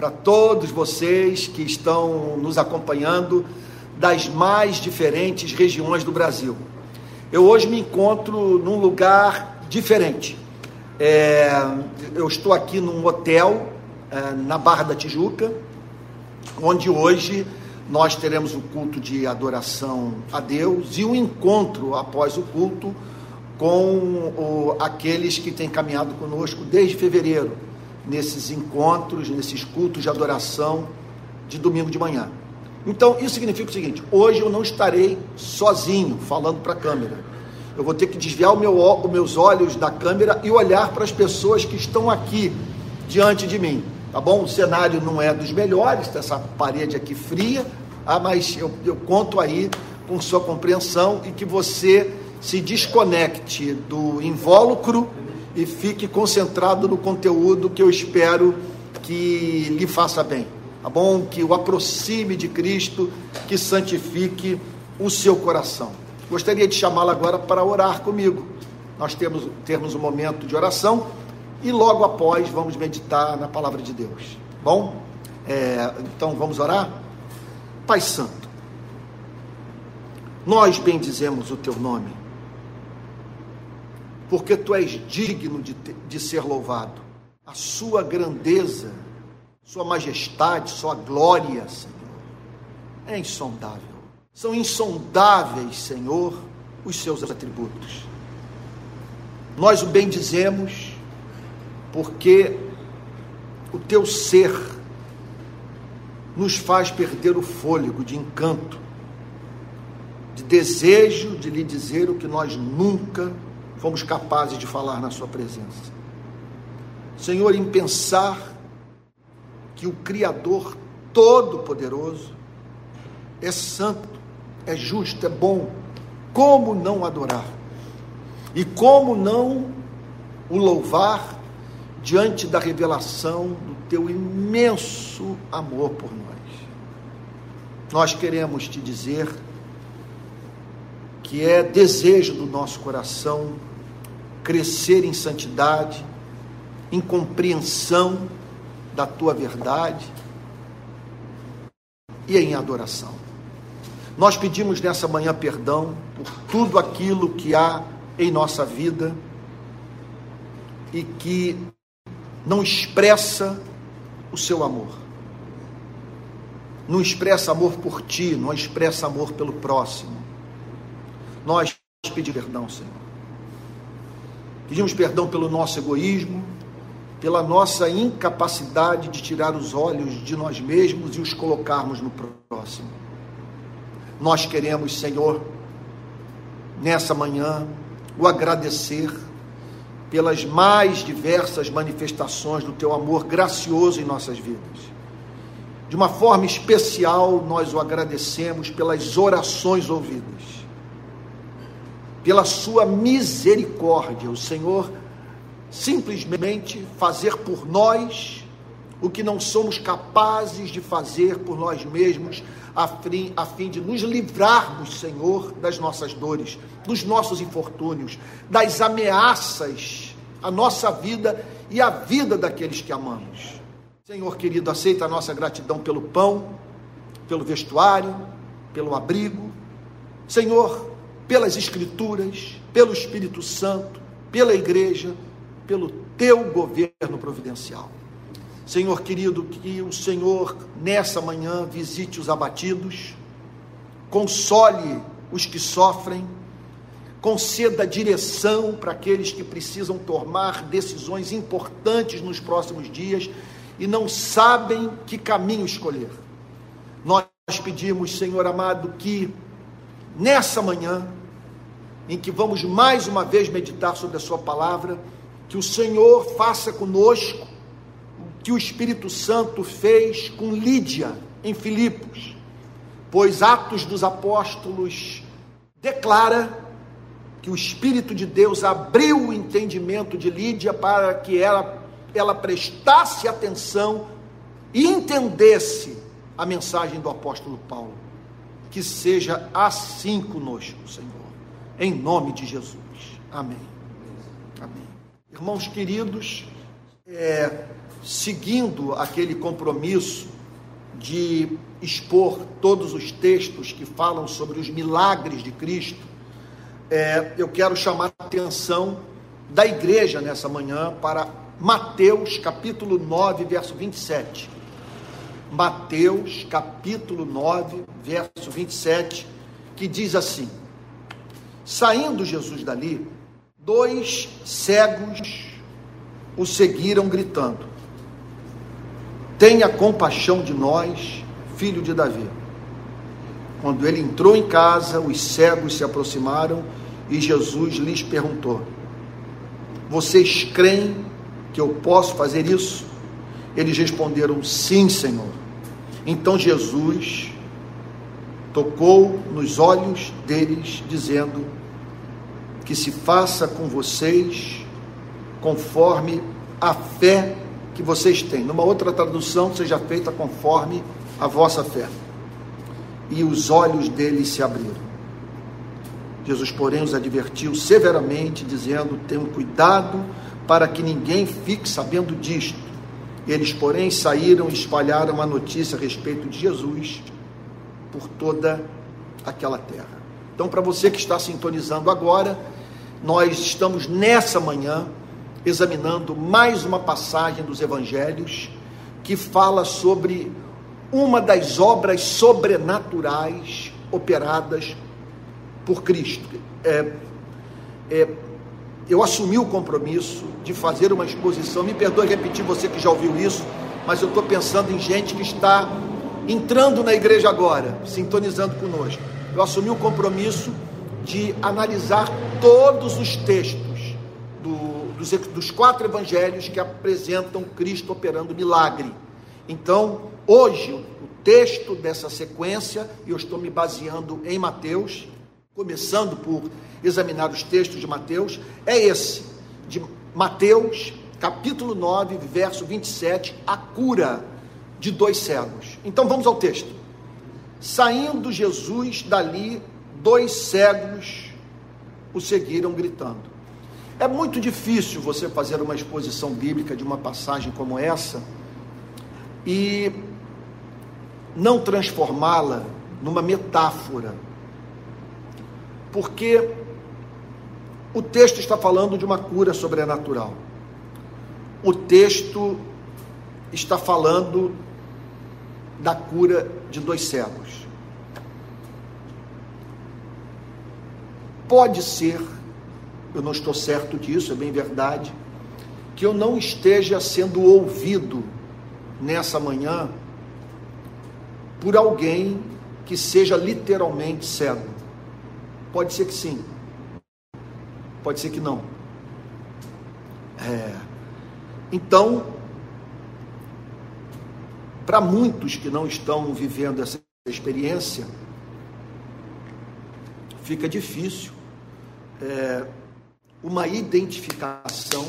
para todos vocês que estão nos acompanhando das mais diferentes regiões do Brasil. Eu hoje me encontro num lugar diferente. É, eu estou aqui num hotel é, na Barra da Tijuca, onde hoje nós teremos o culto de adoração a Deus e um encontro após o culto com o, aqueles que têm caminhado conosco desde fevereiro nesses encontros, nesses cultos de adoração de domingo de manhã. Então, isso significa o seguinte: hoje eu não estarei sozinho falando para a câmera. Eu vou ter que desviar meu, os meus olhos da câmera e olhar para as pessoas que estão aqui diante de mim. Tá bom? O cenário não é dos melhores, tá essa parede aqui fria, ah, mas eu, eu conto aí com sua compreensão e que você se desconecte do invólucro e fique concentrado no conteúdo que eu espero que lhe faça bem, tá bom? Que o aproxime de Cristo, que santifique o seu coração. Gostaria de chamá-la agora para orar comigo. Nós temos termos um momento de oração e logo após vamos meditar na palavra de Deus. Bom, é, então vamos orar. Pai Santo, nós bendizemos o teu nome porque tu és digno de, de ser louvado. A sua grandeza, sua majestade, sua glória, Senhor, é insondável. São insondáveis, Senhor, os seus atributos. Nós o bendizemos porque o teu ser nos faz perder o fôlego de encanto, de desejo de lhe dizer o que nós nunca fomos capazes de falar na Sua presença. Senhor, em pensar que o Criador Todo-Poderoso é santo, é justo, é bom, como não adorar? E como não o louvar diante da revelação do teu imenso amor por nós? Nós queremos te dizer que é desejo do nosso coração crescer em santidade, em compreensão da tua verdade e em adoração. Nós pedimos nessa manhã perdão por tudo aquilo que há em nossa vida e que não expressa o seu amor. Não expressa amor por ti, não expressa amor pelo próximo. Nós pedimos perdão, Senhor Pedimos perdão pelo nosso egoísmo, pela nossa incapacidade de tirar os olhos de nós mesmos e os colocarmos no próximo. Nós queremos, Senhor, nessa manhã, o agradecer pelas mais diversas manifestações do teu amor gracioso em nossas vidas. De uma forma especial, nós o agradecemos pelas orações ouvidas pela sua misericórdia, o Senhor simplesmente fazer por nós o que não somos capazes de fazer por nós mesmos, a fim, a fim de nos livrarmos, Senhor, das nossas dores, dos nossos infortúnios, das ameaças à nossa vida e à vida daqueles que amamos. Senhor querido, aceita a nossa gratidão pelo pão, pelo vestuário, pelo abrigo. Senhor, pelas Escrituras, pelo Espírito Santo, pela igreja, pelo teu governo providencial. Senhor querido, que o Senhor nessa manhã visite os abatidos, console os que sofrem, conceda direção para aqueles que precisam tomar decisões importantes nos próximos dias e não sabem que caminho escolher. Nós pedimos, Senhor amado, que nessa manhã em que vamos mais uma vez meditar sobre a Sua palavra, que o Senhor faça conosco o que o Espírito Santo fez com Lídia em Filipos, pois Atos dos Apóstolos declara que o Espírito de Deus abriu o entendimento de Lídia para que ela, ela prestasse atenção e entendesse a mensagem do apóstolo Paulo. Que seja assim conosco, Senhor em nome de Jesus. Amém. Amém. Irmãos queridos, é, seguindo aquele compromisso de expor todos os textos que falam sobre os milagres de Cristo, é, eu quero chamar a atenção da igreja nessa manhã para Mateus capítulo 9, verso 27. Mateus capítulo 9, verso 27, que diz assim: Saindo Jesus dali, dois cegos o seguiram gritando: Tenha compaixão de nós, filho de Davi. Quando ele entrou em casa, os cegos se aproximaram e Jesus lhes perguntou: Vocês creem que eu posso fazer isso? Eles responderam: Sim, Senhor. Então Jesus tocou nos olhos deles, dizendo: Que se faça com vocês conforme a fé que vocês têm. Numa outra tradução, seja feita conforme a vossa fé. E os olhos deles se abriram. Jesus, porém, os advertiu severamente, dizendo: Tenham cuidado para que ninguém fique sabendo disto. Eles, porém, saíram e espalharam a notícia a respeito de Jesus por toda aquela terra. Então, para você que está sintonizando agora, nós estamos nessa manhã examinando mais uma passagem dos evangelhos que fala sobre uma das obras sobrenaturais operadas por Cristo. É, é, eu assumi o compromisso de fazer uma exposição. Me perdoe repetir você que já ouviu isso, mas eu estou pensando em gente que está entrando na igreja agora, sintonizando conosco. Eu assumi o compromisso de analisar todos os textos do, dos, dos quatro evangelhos que apresentam Cristo operando milagre. Então, hoje, o texto dessa sequência, eu estou me baseando em Mateus, começando por examinar os textos de Mateus, é esse, de Mateus, capítulo 9, verso 27, a cura de dois cegos. Então vamos ao texto. Saindo Jesus dali, dois cegos o seguiram gritando. É muito difícil você fazer uma exposição bíblica de uma passagem como essa e não transformá-la numa metáfora porque o texto está falando de uma cura sobrenatural. O texto está falando da cura de dois cegos. Pode ser, eu não estou certo disso, é bem verdade, que eu não esteja sendo ouvido nessa manhã por alguém que seja literalmente cego. Pode ser que sim, pode ser que não. É, então, para muitos que não estão vivendo essa experiência, fica difícil é, uma identificação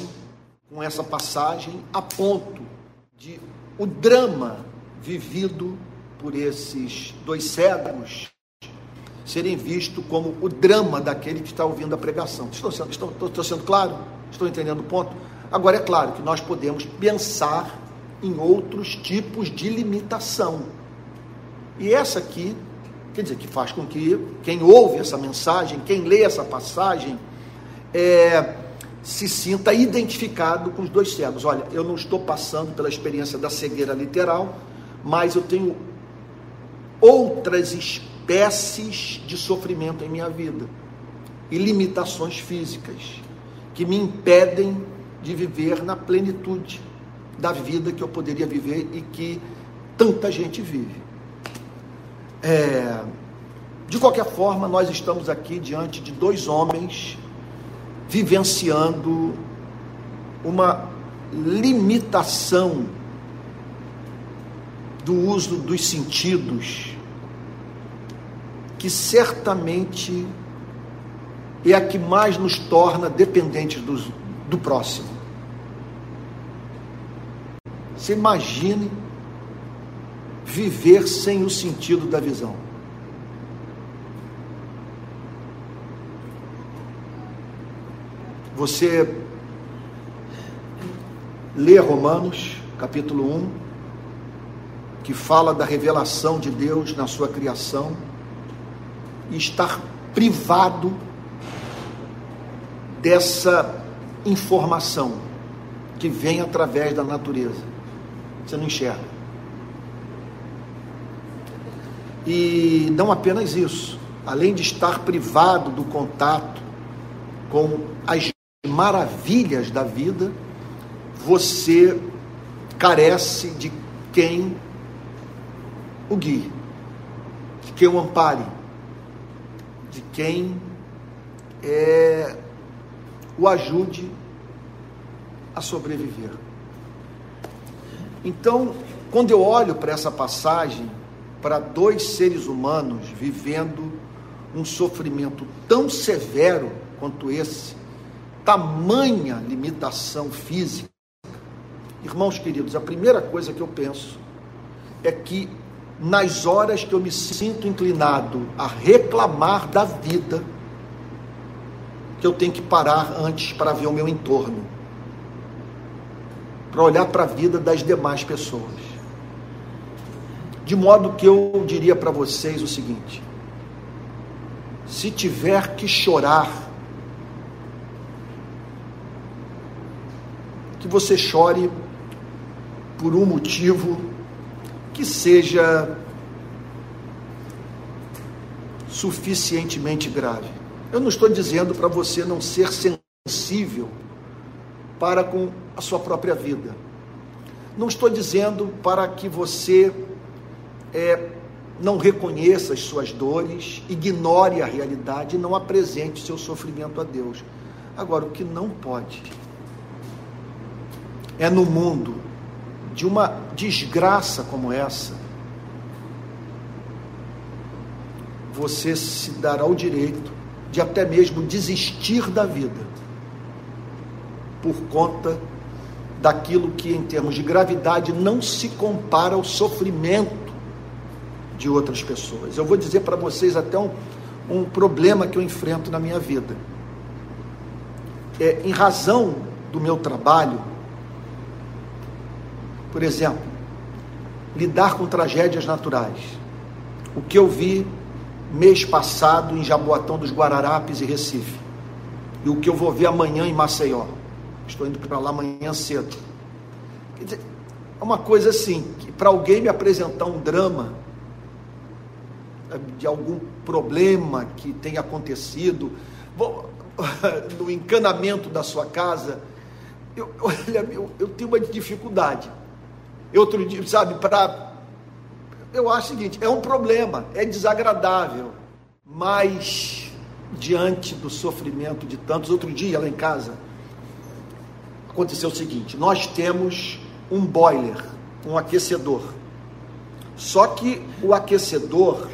com essa passagem a ponto de o drama vivido por esses dois cegos serem vistos como o drama daquele que está ouvindo a pregação. Estou sendo, estou, estou sendo claro? Estou entendendo o ponto? Agora, é claro que nós podemos pensar em outros tipos de limitação. E essa aqui, quer dizer, que faz com que quem ouve essa mensagem, quem lê essa passagem, é, se sinta identificado com os dois cegos. Olha, eu não estou passando pela experiência da cegueira literal, mas eu tenho outras espécies de sofrimento em minha vida e limitações físicas que me impedem de viver na plenitude da vida que eu poderia viver e que tanta gente vive. É, de qualquer forma, nós estamos aqui diante de dois homens vivenciando uma limitação do uso dos sentidos que certamente é a que mais nos torna dependentes do, do próximo. Você imagine viver sem o sentido da visão. Você lê Romanos, capítulo 1, que fala da revelação de Deus na sua criação, e estar privado dessa informação que vem através da natureza. Você não enxerga. E não apenas isso, além de estar privado do contato com as maravilhas da vida, você carece de quem o guie, de quem o ampare, de quem é, o ajude a sobreviver. Então, quando eu olho para essa passagem, para dois seres humanos vivendo um sofrimento tão severo quanto esse, tamanha limitação física, irmãos queridos, a primeira coisa que eu penso é que nas horas que eu me sinto inclinado a reclamar da vida, que eu tenho que parar antes para ver o meu entorno, para olhar para a vida das demais pessoas. De modo que eu diria para vocês o seguinte: se tiver que chorar, que você chore por um motivo que seja suficientemente grave. Eu não estou dizendo para você não ser sensível para com a sua própria vida. Não estou dizendo para que você é, não reconheça as suas dores, ignore a realidade e não apresente seu sofrimento a Deus. Agora, o que não pode é no mundo de uma desgraça como essa, você se dará o direito de até mesmo desistir da vida por conta daquilo que, em termos de gravidade, não se compara ao sofrimento de outras pessoas. Eu vou dizer para vocês até um, um problema que eu enfrento na minha vida. É, em razão do meu trabalho, por exemplo, lidar com tragédias naturais. O que eu vi mês passado em Jaboatão dos Guararapes e Recife. E o que eu vou ver amanhã em Maceió. Estou indo para lá amanhã cedo. Quer dizer, é uma coisa assim, que para alguém me apresentar um drama de algum problema que tenha acontecido no encanamento da sua casa, eu, olha, eu, eu tenho uma dificuldade. Outro dia, sabe, para. Eu acho o seguinte: é um problema, é desagradável, mas diante do sofrimento de tantos, outro dia lá em casa, aconteceu o seguinte: nós temos um boiler, um aquecedor. Só que o aquecedor,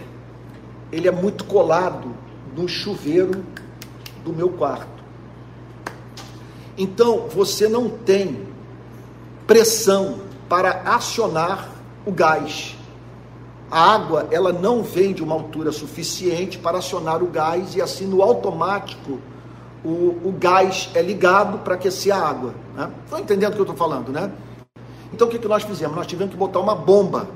ele é muito colado no chuveiro do meu quarto. Então, você não tem pressão para acionar o gás. A água, ela não vem de uma altura suficiente para acionar o gás e assim no automático o, o gás é ligado para aquecer a água. Né? Entendendo o que eu estou falando, né? Então o que, que nós fizemos? Nós tivemos que botar uma bomba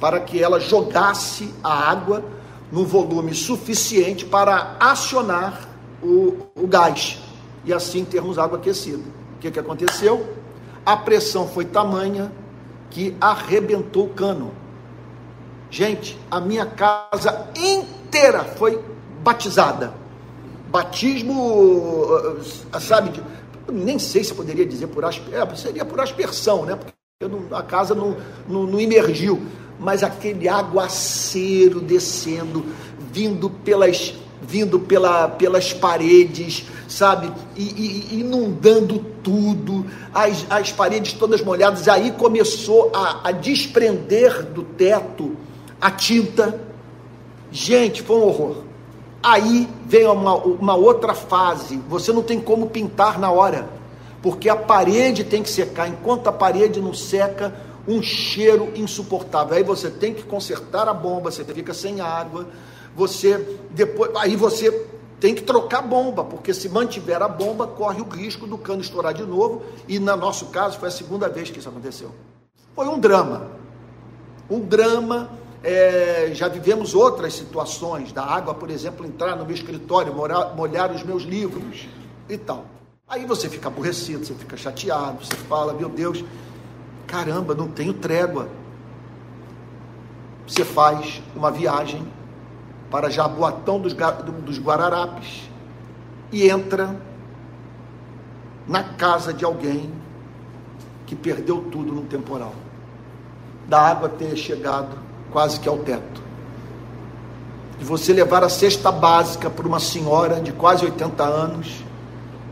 para que ela jogasse a água no volume suficiente para acionar o, o gás e assim termos água aquecida. O que, que aconteceu? A pressão foi tamanha que arrebentou o cano. Gente, a minha casa inteira foi batizada. Batismo, eh, sabe, nem sei se poderia dizer por aspersão, é, seria por aspersão, né? Porque não, a casa não, não, não imergiu. Mas aquele aguaceiro descendo, vindo pelas vindo pela, pelas paredes, sabe, e, e, inundando tudo, as, as paredes todas molhadas. Aí começou a, a desprender do teto a tinta. Gente, foi um horror. Aí vem uma, uma outra fase. Você não tem como pintar na hora, porque a parede tem que secar. Enquanto a parede não seca, um cheiro insuportável. Aí você tem que consertar a bomba, você fica sem água você depois aí você tem que trocar bomba, porque se mantiver a bomba, corre o risco do cano estourar de novo, e no nosso caso foi a segunda vez que isso aconteceu. Foi um drama. Um drama. É, já vivemos outras situações, da água, por exemplo, entrar no meu escritório, molhar, molhar os meus livros e tal. Aí você fica aborrecido, você fica chateado, você fala, meu Deus, caramba, não tenho trégua. Você faz uma viagem para Jaboatão dos, dos Guararapes e entra na casa de alguém que perdeu tudo no temporal. Da água ter chegado quase que ao teto. E você levar a cesta básica para uma senhora de quase 80 anos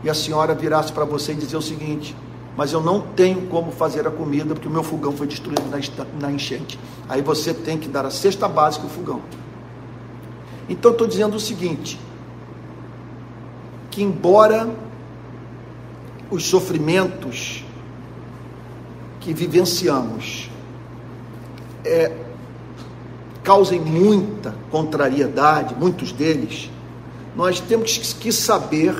e a senhora virasse para você e dizer o seguinte: Mas eu não tenho como fazer a comida porque o meu fogão foi destruído na enchente. Aí você tem que dar a cesta básica o fogão. Então estou dizendo o seguinte: que embora os sofrimentos que vivenciamos é, causem muita contrariedade, muitos deles, nós temos que saber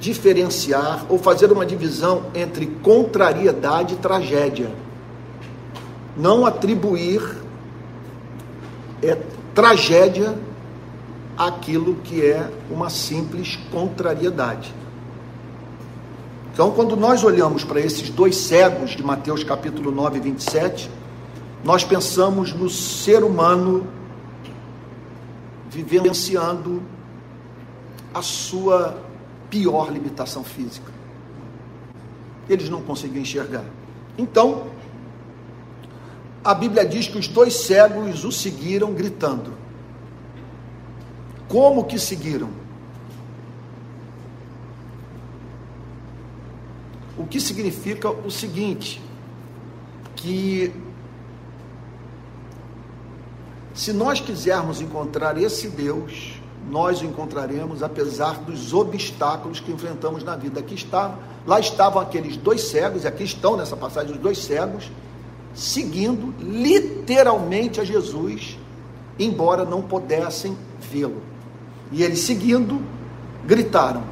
diferenciar ou fazer uma divisão entre contrariedade e tragédia. Não atribuir é, tragédia aquilo que é uma simples contrariedade. Então, quando nós olhamos para esses dois cegos de Mateus capítulo 9, 27, nós pensamos no ser humano vivenciando a sua pior limitação física. Eles não conseguiam enxergar. Então, a Bíblia diz que os dois cegos o seguiram gritando. Como que seguiram? O que significa o seguinte: que se nós quisermos encontrar esse Deus, nós o encontraremos apesar dos obstáculos que enfrentamos na vida. Aqui está, lá estavam aqueles dois cegos, e aqui estão nessa passagem os dois cegos, seguindo literalmente a Jesus, embora não pudessem vê-lo. E eles seguindo, gritaram.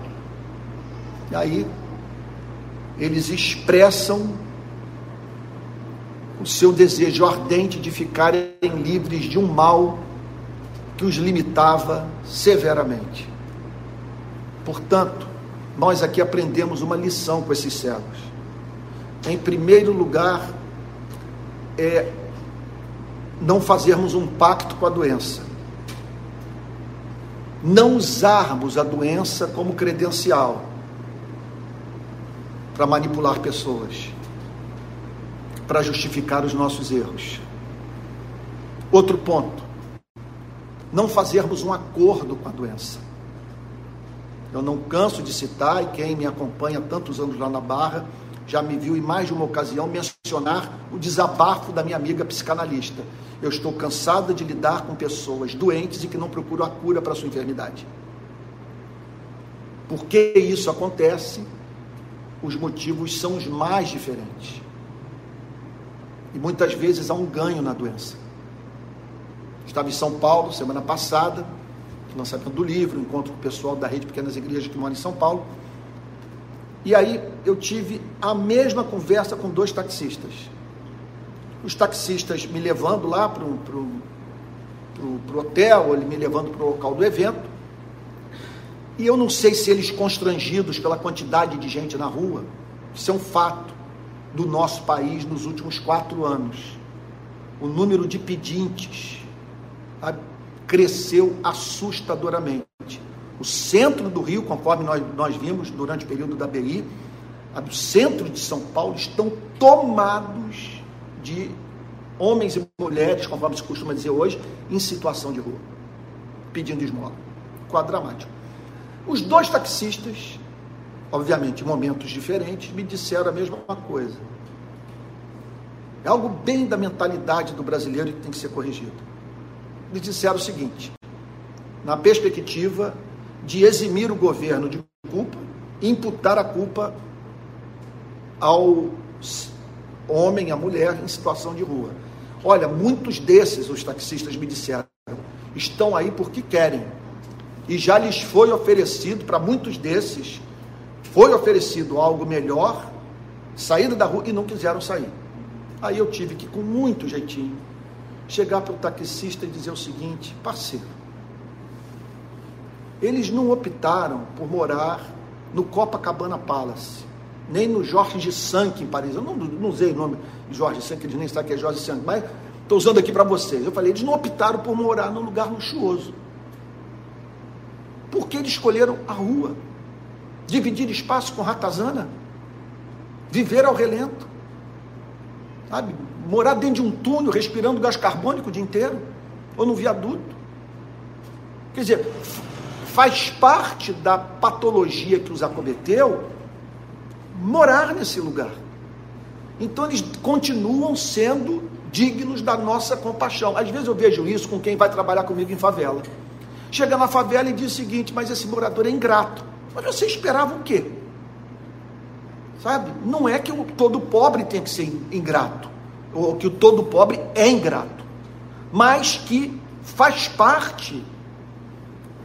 E aí eles expressam o seu desejo ardente de ficarem livres de um mal que os limitava severamente. Portanto, nós aqui aprendemos uma lição com esses cegos. Em primeiro lugar, é não fazermos um pacto com a doença. Não usarmos a doença como credencial para manipular pessoas, para justificar os nossos erros. Outro ponto, não fazermos um acordo com a doença. Eu não canso de citar, e quem me acompanha tantos anos lá na Barra, já me viu em mais de uma ocasião mencionar o desabafo da minha amiga psicanalista. Eu estou cansada de lidar com pessoas doentes e que não procuram a cura para a sua enfermidade. Por que isso acontece? Os motivos são os mais diferentes. E muitas vezes há um ganho na doença. Estava em São Paulo semana passada, lançamento do livro, encontro com o pessoal da rede Pequenas Igrejas que mora em São Paulo. E aí eu tive a mesma conversa com dois taxistas. Os taxistas me levando lá para o hotel, ele me levando para o local do evento. E eu não sei se eles constrangidos pela quantidade de gente na rua, isso é um fato do nosso país nos últimos quatro anos. O número de pedintes cresceu assustadoramente. O centro do Rio, conforme nós, nós vimos durante o período da BI, o centro de São Paulo estão tomados de homens e mulheres, conforme se costuma dizer hoje, em situação de rua, pedindo esmola. Quadro dramático. Os dois taxistas, obviamente em momentos diferentes, me disseram a mesma coisa. É algo bem da mentalidade do brasileiro que tem que ser corrigido. Me disseram o seguinte: na perspectiva de eximir o governo de culpa imputar a culpa ao homem, à mulher em situação de rua. Olha, muitos desses, os taxistas me disseram, estão aí porque querem. e já lhes foi oferecido, para muitos desses, foi oferecido algo melhor, saída da rua e não quiseram sair. Aí eu tive que, com muito jeitinho, chegar para o taxista e dizer o seguinte: parceiro, eles não optaram por morar no Copacabana Palace, nem no Jorge Sank em Paris. Eu não, não usei o nome de Jorge Sank, eles nem sabem que é Jorge Sank, mas estou usando aqui para vocês. Eu falei: eles não optaram por morar num lugar luxuoso porque eles escolheram a rua, dividir espaço com ratazana, viver ao relento, sabe? Morar dentro de um túnel, respirando gás carbônico o dia inteiro, ou no viaduto. Quer dizer, faz parte da patologia que os acometeu morar nesse lugar. Então eles continuam sendo dignos da nossa compaixão. Às vezes eu vejo isso com quem vai trabalhar comigo em favela. Chega na favela e diz o seguinte: mas esse morador é ingrato. Mas você esperava o quê? Sabe? Não é que todo pobre tem que ser ingrato, ou que o todo pobre é ingrato, mas que faz parte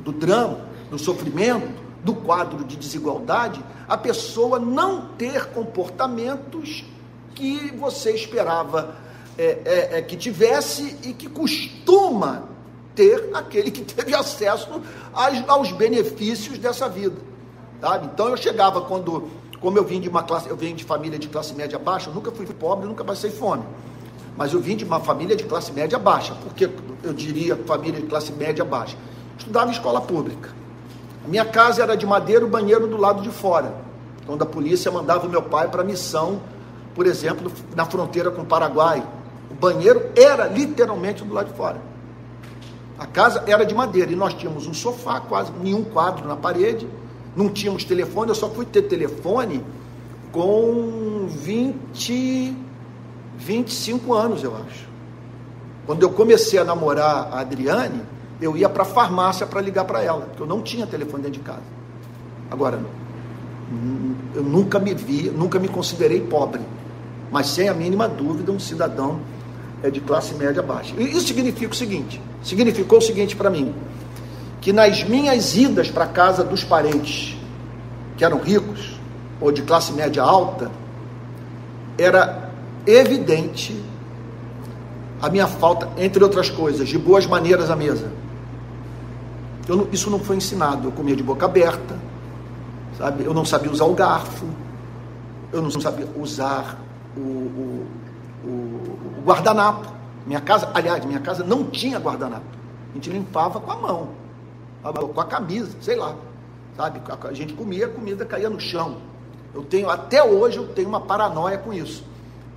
do drama, do sofrimento, do quadro de desigualdade, a pessoa não ter comportamentos que você esperava é, é, é, que tivesse e que costuma ter aquele que teve acesso aos, aos benefícios dessa vida. Sabe? Então eu chegava quando, como eu vim de uma classe, eu vim de família de classe média baixa, eu nunca fui pobre, nunca passei fome. Mas eu vim de uma família de classe média baixa. porque eu diria família de classe média baixa? Estudava em escola pública. A minha casa era de madeira, o banheiro do lado de fora. Quando a polícia mandava o meu pai para missão, por exemplo, na fronteira com o Paraguai. O banheiro era literalmente do lado de fora. A casa era de madeira e nós tínhamos um sofá, quase nenhum quadro na parede, não tínhamos telefone, eu só fui ter telefone com 20, 25 anos, eu acho. Quando eu comecei a namorar a Adriane, eu ia para a farmácia para ligar para ela, porque eu não tinha telefone dentro de casa. Agora, eu nunca me vi, nunca me considerei pobre, mas sem a mínima dúvida um cidadão é de classe média baixa. E isso significa o seguinte: significou o seguinte para mim, que nas minhas idas para a casa dos parentes que eram ricos ou de classe média alta, era evidente a minha falta, entre outras coisas, de boas maneiras à mesa. Não, isso não foi ensinado. Eu comia de boca aberta, sabe? Eu não sabia usar o garfo, eu não sabia usar o, o, o, o guardanapo. Minha casa, aliás, minha casa não tinha guardanapo. A gente limpava com a mão, com a camisa, sei lá. Sabe? A gente comia, a comida caía no chão. Eu tenho, até hoje, eu tenho uma paranoia com isso.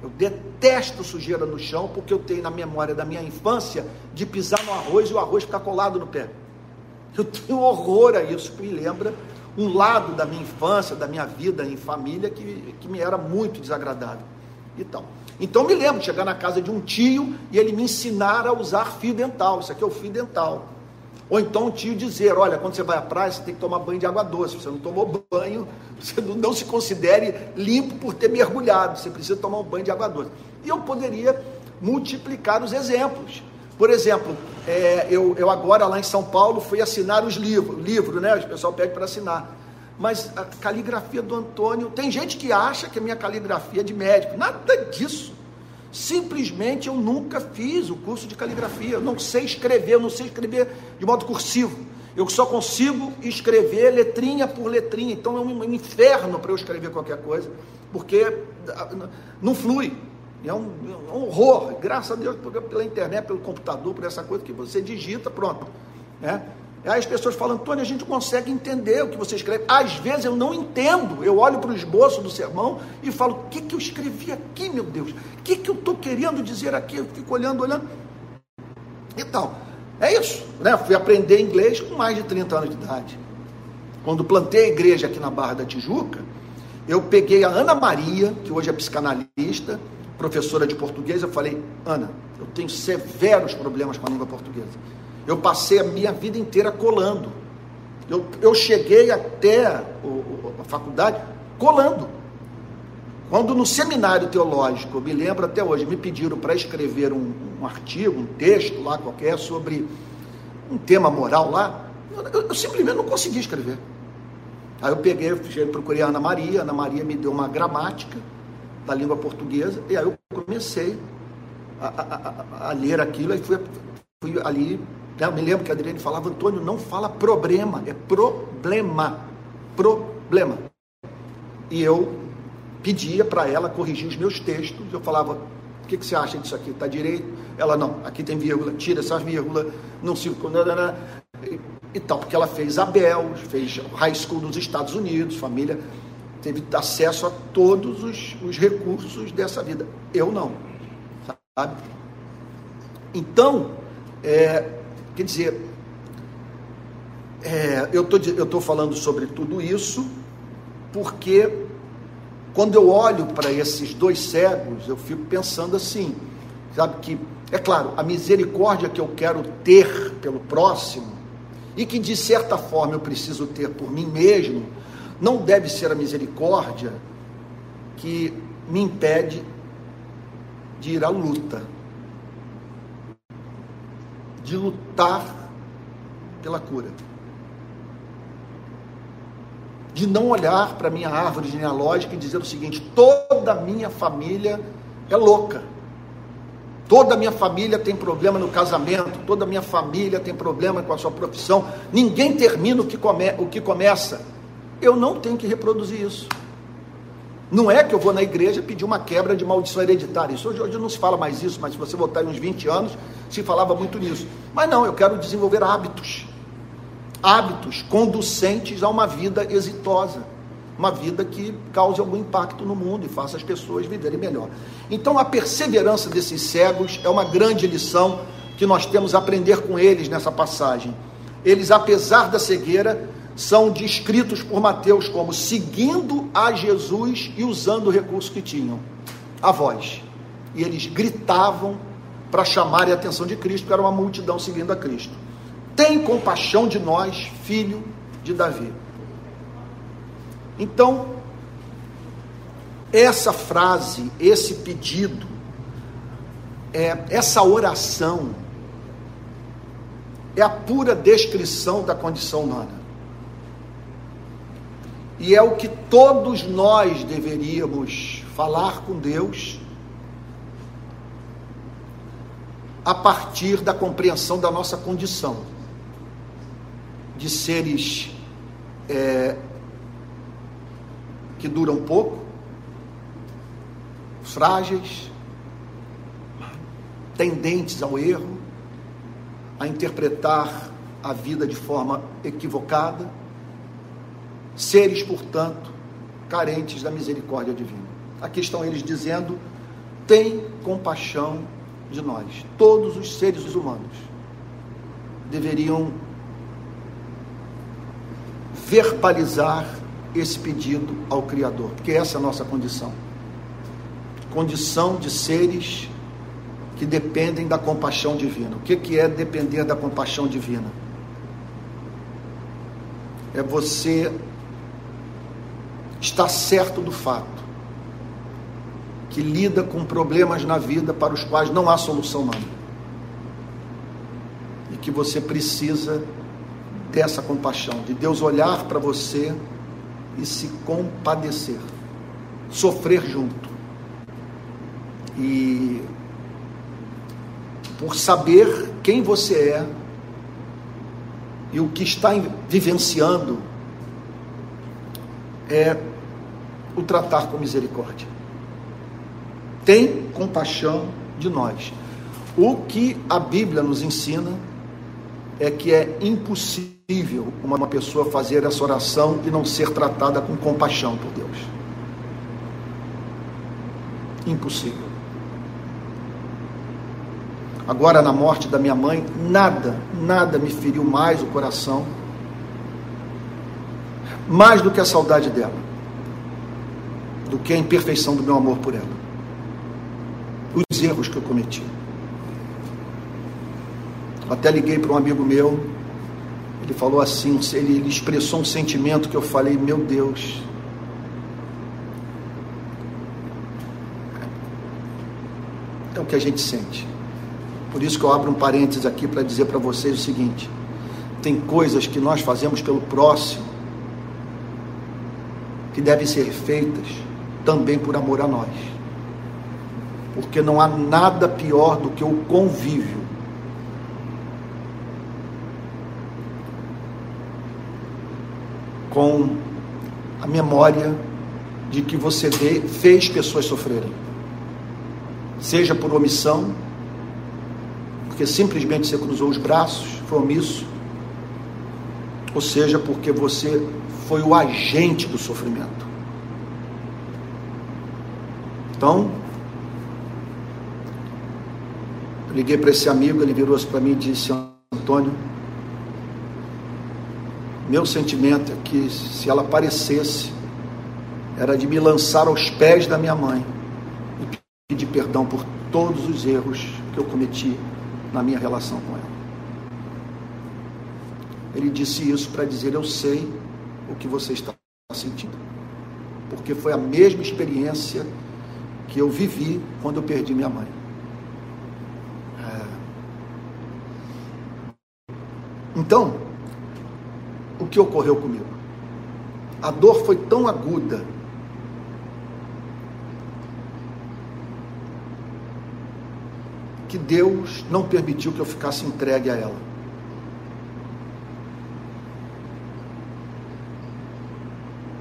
Eu detesto sujeira no chão porque eu tenho na memória da minha infância de pisar no arroz e o arroz ficar colado no pé. Eu tenho horror a isso, que me lembra um lado da minha infância, da minha vida em família que, que me era muito desagradável. Então, então me lembro de chegar na casa de um tio e ele me ensinar a usar fio dental. Isso aqui é o fio dental. Ou então um tio dizer, olha, quando você vai à praia, você tem que tomar banho de água doce. Você não tomou banho, você não, não se considere limpo por ter mergulhado. Você precisa tomar um banho de água doce. E eu poderia multiplicar os exemplos. Por exemplo, é, eu, eu agora lá em São Paulo fui assinar os livros, livro, né? O pessoal pede para assinar mas a caligrafia do Antônio, tem gente que acha que a minha caligrafia é de médico, nada disso. Simplesmente eu nunca fiz o curso de caligrafia, eu não sei escrever, eu não sei escrever de modo cursivo. Eu só consigo escrever letrinha por letrinha, então é um inferno para eu escrever qualquer coisa, porque não flui. É um, é um, horror, graças a Deus, pela internet, pelo computador, por essa coisa que você digita, pronto. Né? Aí as pessoas falam, Antônio, a gente consegue entender o que você escreve. Às vezes eu não entendo. Eu olho para o esboço do sermão e falo, o que, que eu escrevi aqui, meu Deus? O que, que eu estou querendo dizer aqui? Eu fico olhando, olhando. Então, é isso. Né? Fui aprender inglês com mais de 30 anos de idade. Quando plantei a igreja aqui na Barra da Tijuca, eu peguei a Ana Maria, que hoje é psicanalista, professora de português, eu falei, Ana, eu tenho severos problemas com a língua portuguesa eu passei a minha vida inteira colando. Eu, eu cheguei até a faculdade colando. Quando no seminário teológico, eu me lembro até hoje, me pediram para escrever um, um, artigo, um texto lá qualquer sobre um tema moral lá, Eu, eu simplesmente não conseguia escrever. Aí eu peguei, procurei a Ana Maria, a Ana Maria me deu uma gramática da língua portuguesa, e aí eu comecei a, a, a, a ler aquilo, e fui, fui ali, eu me lembro que a Adriane falava, Antônio, não fala problema, é problema, problema. E eu pedia para ela corrigir os meus textos, eu falava, o que, que você acha disso aqui? Está direito? Ela, não, aqui tem vírgula, tira essa vírgula, não se... E, e tal, porque ela fez Abel, fez high school nos Estados Unidos, família teve acesso a todos os, os recursos dessa vida. Eu não, sabe? Então, é, quer dizer, é, eu tô, estou falando sobre tudo isso porque quando eu olho para esses dois cegos, eu fico pensando assim, sabe que, é claro, a misericórdia que eu quero ter pelo próximo e que de certa forma eu preciso ter por mim mesmo, não deve ser a misericórdia que me impede de ir à luta, de lutar pela cura, de não olhar para a minha árvore genealógica e dizer o seguinte: toda a minha família é louca. Toda a minha família tem problema no casamento, toda a minha família tem problema com a sua profissão. Ninguém termina o que, come, o que começa. Eu não tenho que reproduzir isso. Não é que eu vou na igreja pedir uma quebra de maldição hereditária. Isso hoje, hoje não se fala mais isso, mas se você voltar em uns 20 anos, se falava muito nisso. Mas não, eu quero desenvolver hábitos. Hábitos conducentes a uma vida exitosa uma vida que cause algum impacto no mundo e faça as pessoas viverem melhor. Então, a perseverança desses cegos é uma grande lição que nós temos a aprender com eles nessa passagem. Eles, apesar da cegueira, são descritos por Mateus como seguindo a Jesus e usando o recurso que tinham, a voz. E eles gritavam para chamar a atenção de Cristo, porque era uma multidão seguindo a Cristo. Tem compaixão de nós, filho de Davi. Então, essa frase, esse pedido, é, essa oração, é a pura descrição da condição humana. E é o que todos nós deveríamos falar com Deus a partir da compreensão da nossa condição de seres é, que duram pouco, frágeis, tendentes ao erro, a interpretar a vida de forma equivocada, seres, portanto, carentes da misericórdia divina. Aqui estão eles dizendo: tem compaixão de nós. Todos os seres humanos deveriam verbalizar esse pedido ao Criador, porque essa é a nossa condição. Condição de seres que dependem da compaixão divina. O que, que é depender da compaixão divina? É você estar certo do fato que lida com problemas na vida para os quais não há solução humana. E que você precisa dessa compaixão, de Deus olhar para você e se compadecer, sofrer junto. E por saber quem você é e o que está vivenciando, é o tratar com misericórdia. Tem compaixão de nós. O que a Bíblia nos ensina é que é impossível uma pessoa fazer essa oração e não ser tratada com compaixão por Deus. Impossível. Agora, na morte da minha mãe, nada, nada me feriu mais o coração, mais do que a saudade dela, do que a imperfeição do meu amor por ela, os erros que eu cometi. Até liguei para um amigo meu, ele falou assim, ele, ele expressou um sentimento que eu falei, meu Deus. É o que a gente sente. Por isso que eu abro um parênteses aqui para dizer para vocês o seguinte: tem coisas que nós fazemos pelo próximo que devem ser feitas também por amor a nós. Porque não há nada pior do que o convívio com a memória de que você fez pessoas sofrerem. Seja por omissão, porque simplesmente você cruzou os braços, foi omisso, ou seja, porque você foi o agente do sofrimento. Então, liguei para esse amigo, ele virou-se para mim e disse: Antônio, meu sentimento é que se ela aparecesse, era de me lançar aos pés da minha mãe e pedir perdão por todos os erros que eu cometi na minha relação com ela. Ele disse isso para dizer: Eu sei o que você está sentindo, porque foi a mesma experiência que eu vivi quando eu perdi minha mãe. É... Então, o que ocorreu comigo. A dor foi tão aguda que Deus não permitiu que eu ficasse entregue a ela.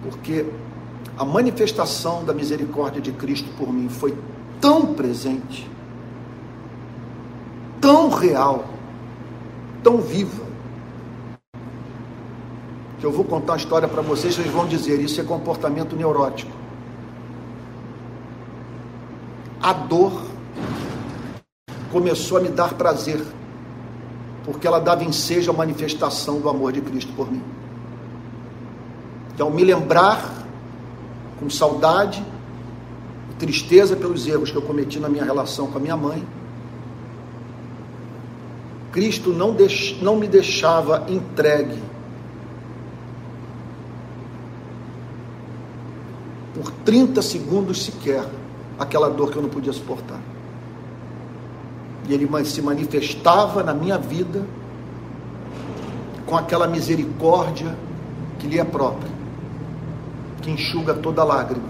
Porque a manifestação da misericórdia de Cristo por mim foi tão presente, tão real, tão viva, que eu vou contar uma história para vocês, vocês vão dizer, isso é comportamento neurótico. A dor começou a me dar prazer, porque ela dava ensejo à manifestação do amor de Cristo por mim. Então, me lembrar com saudade e tristeza pelos erros que eu cometi na minha relação com a minha mãe, Cristo não, deix, não me deixava entregue por 30 segundos sequer aquela dor que eu não podia suportar. E ele se manifestava na minha vida com aquela misericórdia que lhe é própria, que enxuga toda lágrima,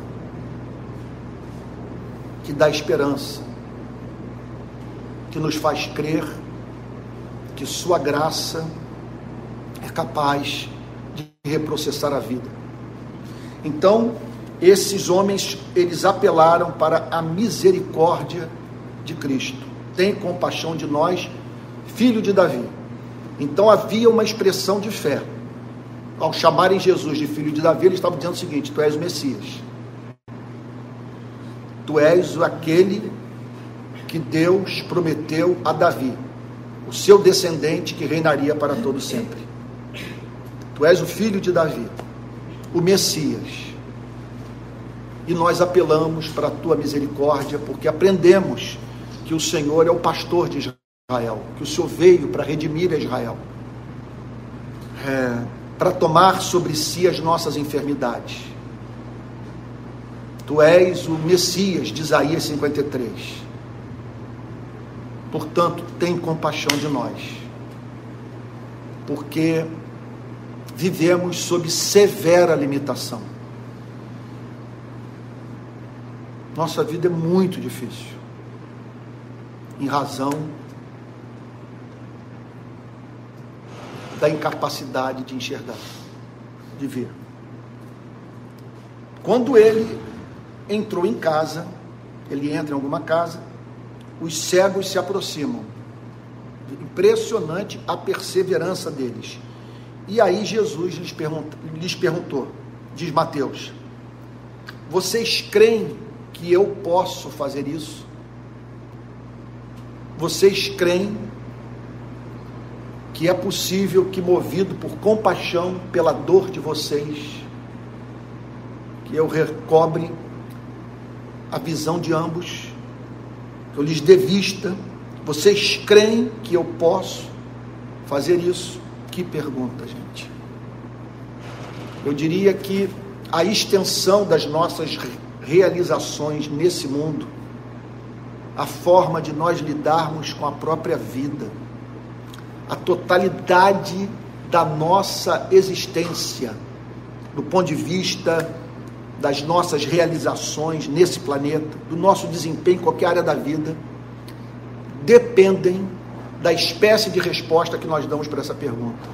que dá esperança, que nos faz crer que Sua graça é capaz de reprocessar a vida. Então, esses homens, eles apelaram para a misericórdia de Cristo. Tem compaixão de nós, filho de Davi. Então havia uma expressão de fé. Ao chamarem Jesus de filho de Davi, eles estavam dizendo o seguinte: Tu és o Messias. Tu és aquele que Deus prometeu a Davi, o seu descendente que reinaria para todo sempre. Tu és o filho de Davi, o Messias e nós apelamos para a tua misericórdia, porque aprendemos que o Senhor é o pastor de Israel, que o Senhor veio para redimir Israel, é, para tomar sobre si as nossas enfermidades. Tu és o Messias de Isaías 53. Portanto, tem compaixão de nós, porque vivemos sob severa limitação Nossa vida é muito difícil, em razão da incapacidade de enxergar, de ver. Quando ele entrou em casa, ele entra em alguma casa, os cegos se aproximam. Impressionante a perseverança deles. E aí Jesus lhes, pergunta, lhes perguntou, diz Mateus: Vocês creem que eu posso fazer isso? Vocês creem que é possível que, movido por compaixão pela dor de vocês, que eu recobre a visão de ambos, que eu lhes dê vista? Vocês creem que eu posso fazer isso? Que pergunta, gente. Eu diria que a extensão das nossas realizações nesse mundo, a forma de nós lidarmos com a própria vida, a totalidade da nossa existência, do ponto de vista das nossas realizações nesse planeta, do nosso desempenho em qualquer área da vida, dependem da espécie de resposta que nós damos para essa pergunta.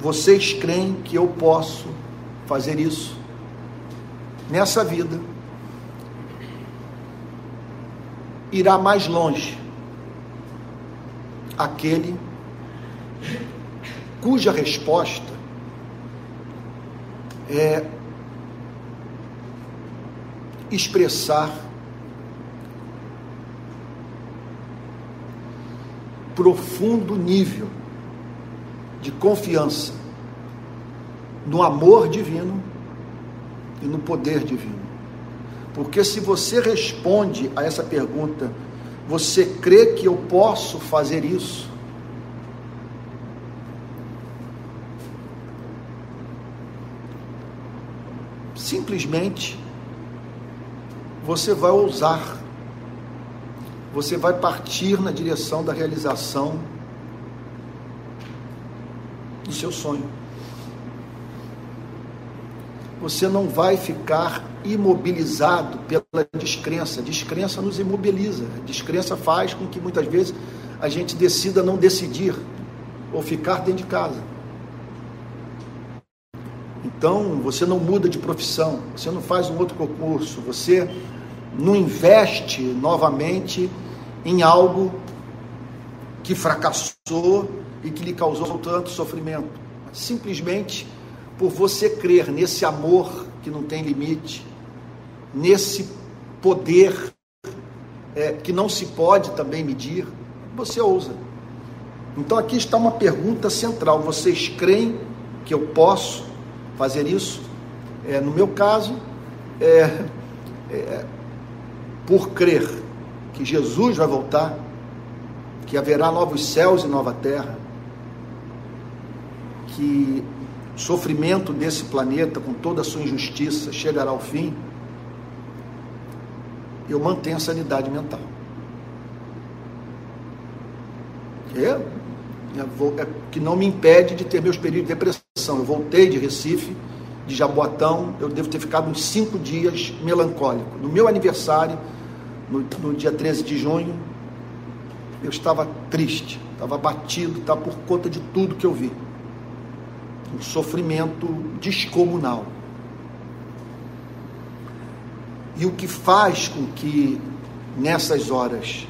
Vocês creem que eu posso fazer isso nessa vida? Irá mais longe aquele cuja resposta é expressar profundo nível de confiança no amor divino e no poder divino. Porque se você responde a essa pergunta, você crê que eu posso fazer isso? Simplesmente você vai ousar, você vai partir na direção da realização do seu sonho. Você não vai ficar imobilizado pela descrença. Descrença nos imobiliza. Descrença faz com que muitas vezes a gente decida não decidir ou ficar dentro de casa. Então, você não muda de profissão, você não faz um outro concurso, você não investe novamente em algo que fracassou e que lhe causou tanto sofrimento. Simplesmente por você crer nesse amor que não tem limite, nesse poder é, que não se pode também medir, você ousa. Então aqui está uma pergunta central: vocês creem que eu posso fazer isso? É, no meu caso, é, é, por crer que Jesus vai voltar, que haverá novos céus e nova terra, que o sofrimento desse planeta, com toda a sua injustiça, chegará ao fim, eu mantenho a sanidade mental. É, é, que não me impede de ter meus períodos de depressão. Eu voltei de Recife, de Jaboatão, eu devo ter ficado uns cinco dias melancólico. No meu aniversário, no, no dia 13 de junho, eu estava triste, estava abatido, estava por conta de tudo que eu vi um sofrimento descomunal. E o que faz com que nessas horas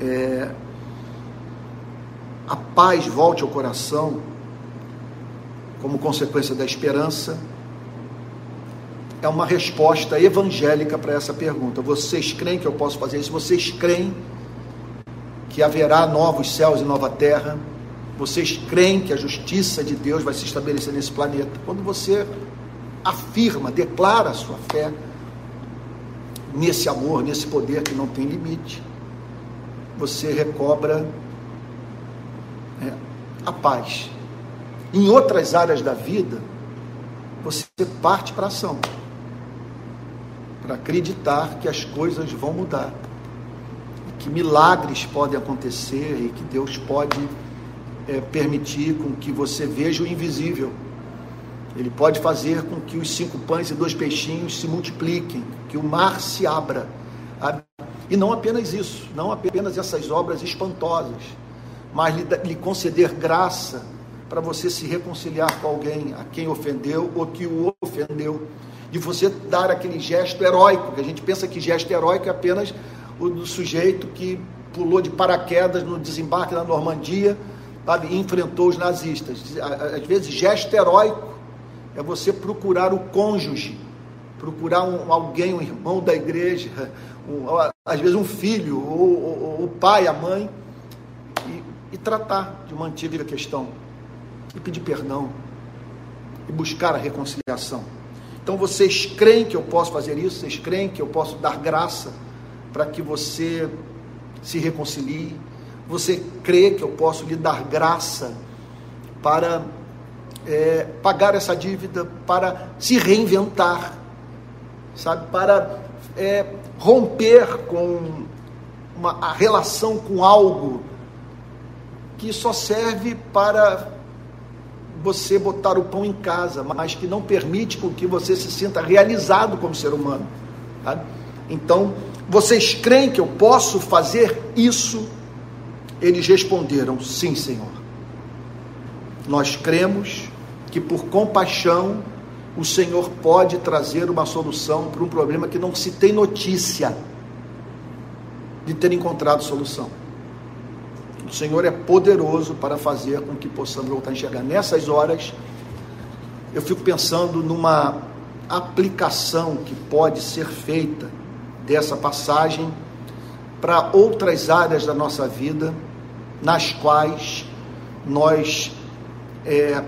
é, a paz volte ao coração, como consequência da esperança, é uma resposta evangélica para essa pergunta. Vocês creem que eu posso fazer isso? Vocês creem que haverá novos céus e nova terra? Vocês creem que a justiça de Deus vai se estabelecer nesse planeta? Quando você afirma, declara a sua fé nesse amor, nesse poder que não tem limite, você recobra é, a paz. Em outras áreas da vida, você parte para ação, para acreditar que as coisas vão mudar, que milagres podem acontecer e que Deus pode é, permitir com que você veja o invisível. Ele pode fazer com que os cinco pães e dois peixinhos se multipliquem, que o mar se abra. E não apenas isso, não apenas essas obras espantosas, mas lhe, lhe conceder graça para você se reconciliar com alguém a quem ofendeu ou que o ofendeu. De você dar aquele gesto heróico, que a gente pensa que gesto heróico é apenas o do sujeito que pulou de paraquedas no desembarque da Normandia sabe, enfrentou os nazistas. Às vezes, gesto heróico é você procurar o cônjuge, procurar um, alguém, um irmão da igreja, um, às vezes um filho, ou, o pai, a mãe, e, e tratar de uma antiga questão, e pedir perdão, e buscar a reconciliação. Então vocês creem que eu posso fazer isso? Vocês creem que eu posso dar graça para que você se reconcilie? Você crê que eu posso lhe dar graça para é, pagar essa dívida, para se reinventar, sabe? Para é, romper com uma, a relação com algo que só serve para você botar o pão em casa, mas que não permite com que você se sinta realizado como ser humano. Tá? Então, vocês creem que eu posso fazer isso? Eles responderam: Sim, Senhor. Nós cremos que por compaixão o Senhor pode trazer uma solução para um problema que não se tem notícia de ter encontrado solução. O Senhor é poderoso para fazer com que possamos voltar a enxergar. Nessas horas, eu fico pensando numa aplicação que pode ser feita dessa passagem para outras áreas da nossa vida, nas quais nós é,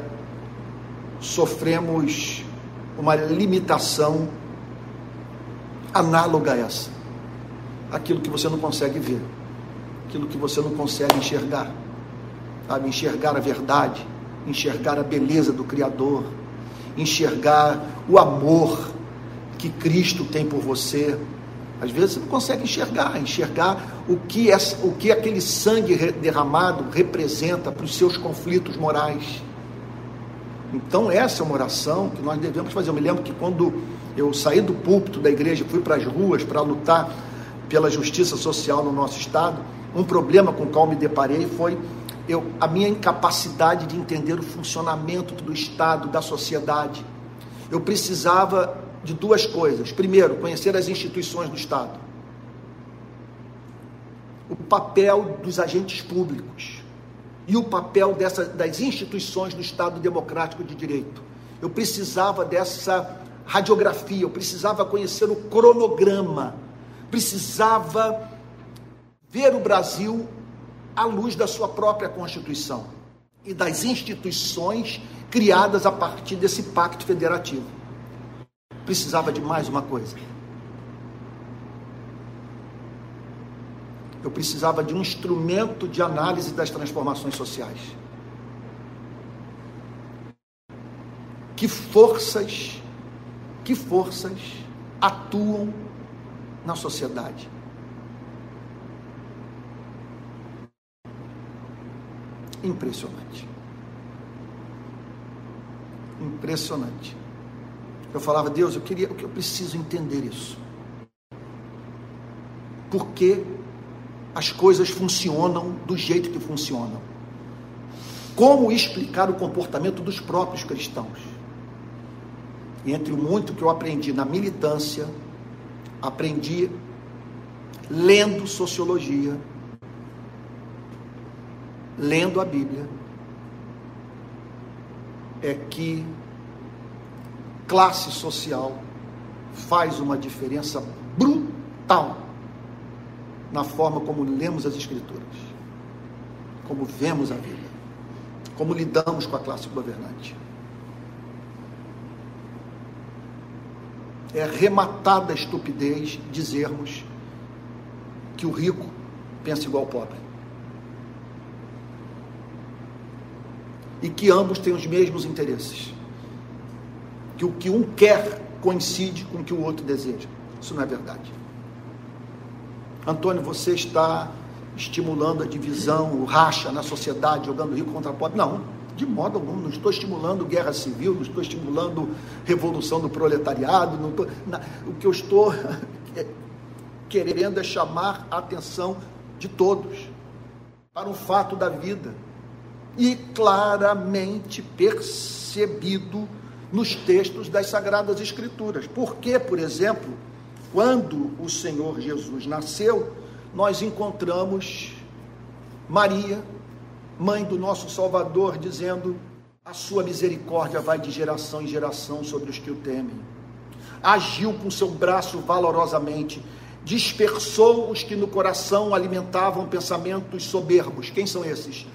sofremos uma limitação análoga a essa. Aquilo que você não consegue ver, aquilo que você não consegue enxergar, sabe? Enxergar a verdade, enxergar a beleza do Criador, enxergar o amor que Cristo tem por você. Às vezes você não consegue enxergar, enxergar o que, é, o que aquele sangue derramado representa para os seus conflitos morais então, essa é uma oração que nós devemos fazer. Eu me lembro que quando eu saí do púlpito da igreja, fui para as ruas para lutar pela justiça social no nosso estado, um problema com o qual me deparei foi eu, a minha incapacidade de entender o funcionamento do Estado, da sociedade. Eu precisava de duas coisas. Primeiro, conhecer as instituições do Estado. O papel dos agentes públicos e o papel dessa, das instituições do Estado Democrático de Direito. Eu precisava dessa radiografia, eu precisava conhecer o cronograma, precisava ver o Brasil à luz da sua própria Constituição e das instituições criadas a partir desse pacto federativo. Precisava de mais uma coisa eu precisava de um instrumento de análise das transformações sociais. Que forças, que forças atuam na sociedade? Impressionante. Impressionante. Eu falava, Deus, eu queria, eu preciso entender isso. Por que as coisas funcionam do jeito que funcionam. Como explicar o comportamento dos próprios cristãos? E entre o muito que eu aprendi na militância, aprendi lendo sociologia, lendo a Bíblia, é que classe social faz uma diferença brutal na forma como lemos as Escrituras, como vemos a vida, como lidamos com a classe governante. É rematada a estupidez dizermos que o rico pensa igual ao pobre. E que ambos têm os mesmos interesses. Que o que um quer coincide com o que o outro deseja. Isso não é verdade. Antônio, você está estimulando a divisão, o racha na sociedade, jogando rico contra pobre. Não, de modo algum. Não estou estimulando guerra civil, não estou estimulando revolução do proletariado. Não estou, o que eu estou querendo é chamar a atenção de todos para um fato da vida e claramente percebido nos textos das Sagradas Escrituras. Por que, por exemplo, quando o Senhor Jesus nasceu, nós encontramos Maria, mãe do nosso Salvador, dizendo: A sua misericórdia vai de geração em geração sobre os que o temem. Agiu com seu braço valorosamente, dispersou os que no coração alimentavam pensamentos soberbos. Quem são esses?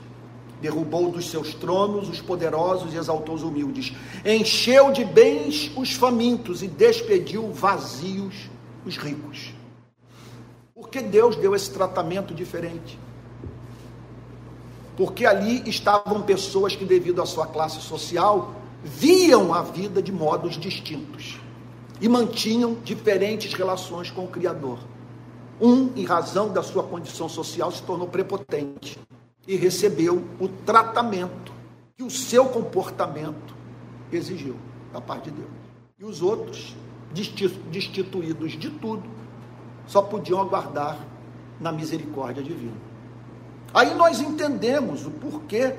Derrubou dos seus tronos os poderosos e exaltou os humildes. Encheu de bens os famintos e despediu vazios os ricos. Porque Deus deu esse tratamento diferente? Porque ali estavam pessoas que, devido à sua classe social, viam a vida de modos distintos e mantinham diferentes relações com o Criador. Um, em razão da sua condição social, se tornou prepotente e recebeu o tratamento que o seu comportamento exigiu da parte de Deus. E os outros, destituídos de tudo, só podiam aguardar na misericórdia divina. Aí nós entendemos o porquê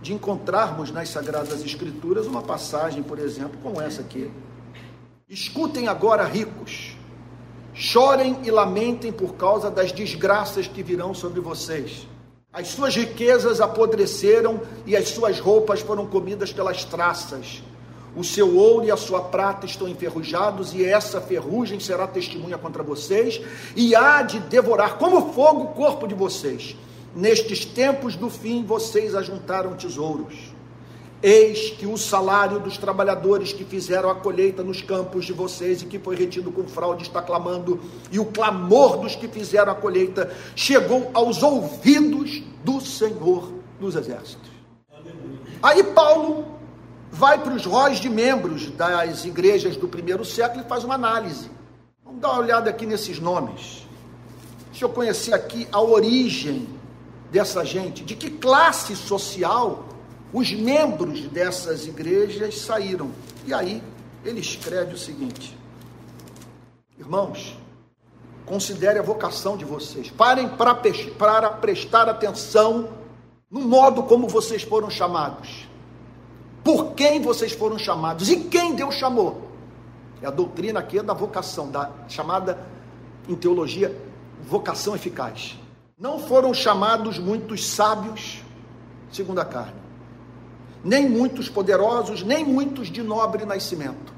de encontrarmos nas Sagradas Escrituras uma passagem, por exemplo, como essa aqui. Escutem agora, ricos, chorem e lamentem por causa das desgraças que virão sobre vocês. As suas riquezas apodreceram e as suas roupas foram comidas pelas traças. O seu ouro e a sua prata estão enferrujados, e essa ferrugem será testemunha contra vocês, e há de devorar como fogo o corpo de vocês. Nestes tempos do fim, vocês ajuntaram tesouros. Eis que o salário dos trabalhadores que fizeram a colheita nos campos de vocês e que foi retido com fraude está clamando, e o clamor dos que fizeram a colheita chegou aos ouvidos do Senhor dos Exércitos. Aí Paulo vai para os róis de membros das igrejas do primeiro século e faz uma análise. Vamos dar uma olhada aqui nesses nomes. Deixa eu conhecer aqui a origem dessa gente, de que classe social os membros dessas igrejas saíram. E aí ele escreve o seguinte: Irmãos, considere a vocação de vocês. Parem para, prestar atenção no modo como vocês foram chamados. Por quem vocês foram chamados e quem Deus chamou. É a doutrina aqui da vocação, da chamada em teologia vocação eficaz. Não foram chamados muitos sábios, segundo a carne, nem muitos poderosos, nem muitos de nobre nascimento.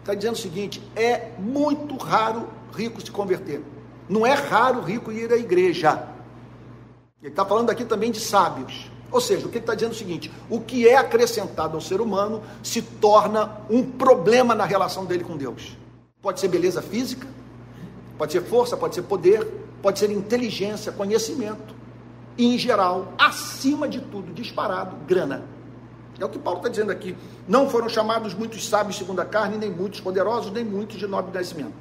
Está dizendo o seguinte: é muito raro rico se converter. Não é raro rico ir à igreja. Ele está falando aqui também de sábios. Ou seja, o que ele está dizendo é o seguinte: o que é acrescentado ao ser humano se torna um problema na relação dele com Deus. Pode ser beleza física, pode ser força, pode ser poder, pode ser inteligência, conhecimento, e em geral, acima de tudo, disparado, grana. É o que Paulo está dizendo aqui. Não foram chamados muitos sábios segundo a carne, nem muitos poderosos, nem muitos de nobre nascimento.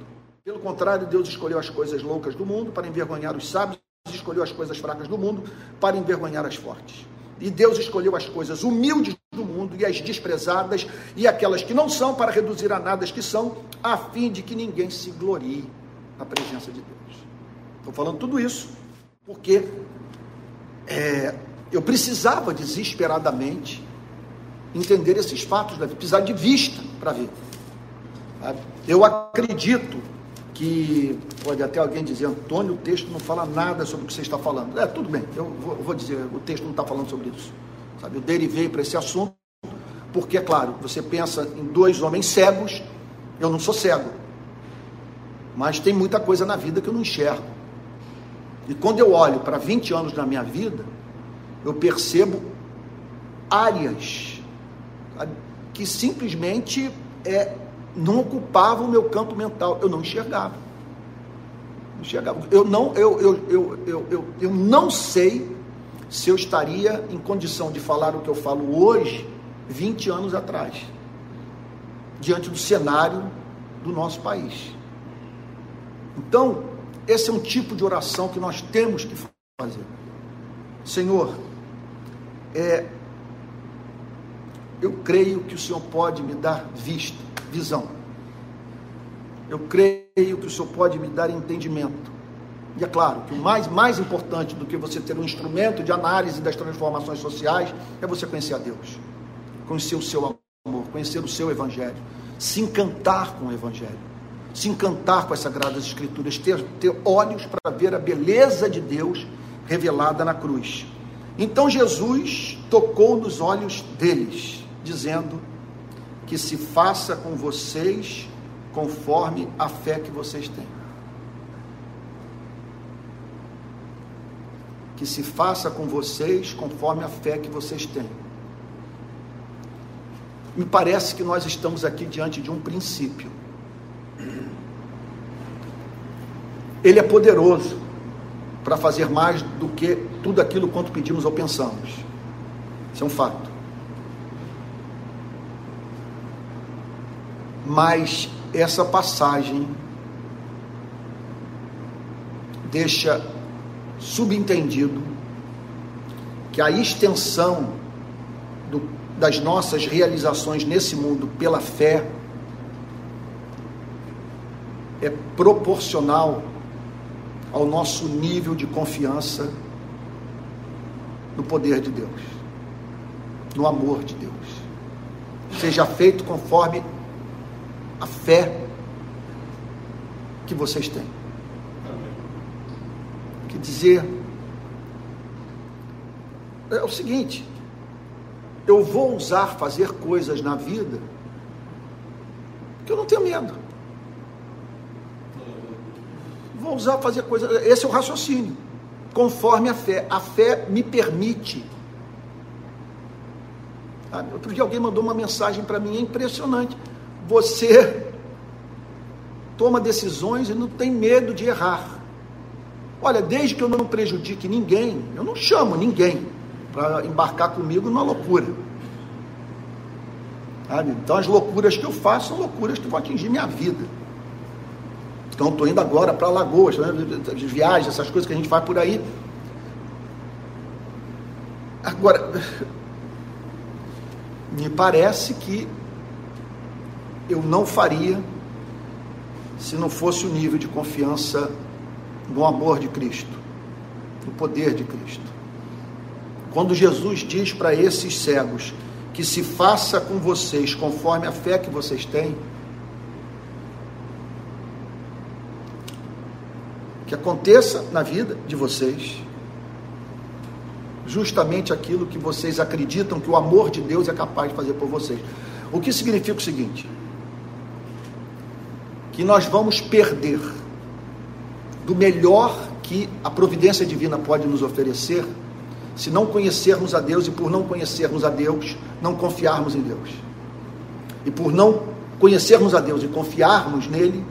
Pelo contrário, Deus escolheu as coisas loucas do mundo para envergonhar os sábios, escolheu as coisas fracas do mundo para envergonhar as fortes. E Deus escolheu as coisas humildes do mundo e as desprezadas e aquelas que não são para reduzir a nada as que são, a fim de que ninguém se glorie na presença de Deus. Estou falando tudo isso porque é, eu precisava desesperadamente entender esses fatos, deve precisar de vista para ver. Eu acredito que pode até alguém dizer, Antônio, o texto não fala nada sobre o que você está falando. É, tudo bem, eu vou, vou dizer, o texto não está falando sobre isso. Sabe, eu derivei para esse assunto, porque, é claro, você pensa em dois homens cegos, eu não sou cego, mas tem muita coisa na vida que eu não enxergo. E quando eu olho para 20 anos da minha vida, eu percebo áreas que simplesmente é, não ocupava o meu campo mental, eu não enxergava. Não enxergava. Eu, não, eu, eu, eu, eu, eu, eu não sei se eu estaria em condição de falar o que eu falo hoje, 20 anos atrás, diante do cenário do nosso país. Então, esse é um tipo de oração que nós temos que fazer. Senhor, é, eu creio que o Senhor pode me dar vista visão. Eu creio que o Senhor pode me dar entendimento. E é claro que o mais, mais importante do que você ter um instrumento de análise das transformações sociais é você conhecer a Deus, conhecer o seu amor, conhecer o seu Evangelho, se encantar com o Evangelho, se encantar com as Sagradas Escrituras, ter, ter olhos para ver a beleza de Deus revelada na cruz. Então Jesus tocou nos olhos deles, dizendo: que se faça com vocês conforme a fé que vocês têm. Que se faça com vocês conforme a fé que vocês têm. Me parece que nós estamos aqui diante de um princípio. Ele é poderoso para fazer mais do que tudo aquilo quanto pedimos ou pensamos. Isso é um fato. Mas essa passagem deixa subentendido que a extensão do, das nossas realizações nesse mundo pela fé é proporcional ao nosso nível de confiança no poder de Deus, no amor de Deus. Seja feito conforme a fé que vocês têm. Quer dizer, é o seguinte: eu vou ousar fazer coisas na vida que eu não tenho medo. Vou ousar fazer coisas. Esse é o raciocínio. Conforme a fé. A fé me permite. Outro dia alguém mandou uma mensagem para mim, é impressionante. Você toma decisões e não tem medo de errar. Olha, desde que eu não prejudique ninguém, eu não chamo ninguém para embarcar comigo numa loucura. Sabe? Então as loucuras que eu faço são loucuras que vão atingir minha vida. Então estou indo agora para Lagoas, né? viagens, essas coisas que a gente faz por aí. Agora, me parece que eu não faria se não fosse o nível de confiança no amor de Cristo, no poder de Cristo. Quando Jesus diz para esses cegos que se faça com vocês conforme a fé que vocês têm, que aconteça na vida de vocês justamente aquilo que vocês acreditam que o amor de Deus é capaz de fazer por vocês. O que significa o seguinte: que nós vamos perder do melhor que a providência divina pode nos oferecer, se não conhecermos a Deus e por não conhecermos a Deus, não confiarmos em Deus. E por não conhecermos a Deus e confiarmos nele,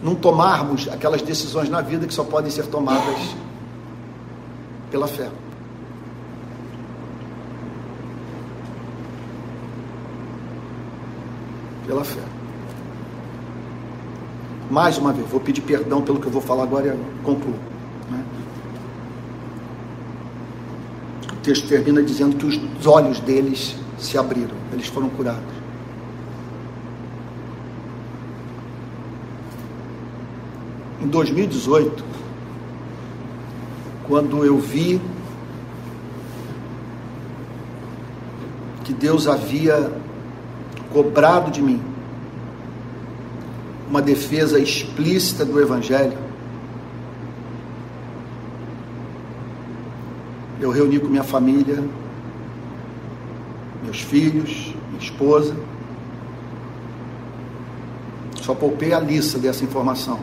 não tomarmos aquelas decisões na vida que só podem ser tomadas pela fé. Pela fé. Mais uma vez, vou pedir perdão pelo que eu vou falar agora e concluo. Né? O texto termina dizendo que os olhos deles se abriram, eles foram curados. Em 2018, quando eu vi que Deus havia cobrado de mim uma defesa explícita do Evangelho. Eu reuni com minha família, meus filhos, minha esposa. Só poupei a lista dessa informação.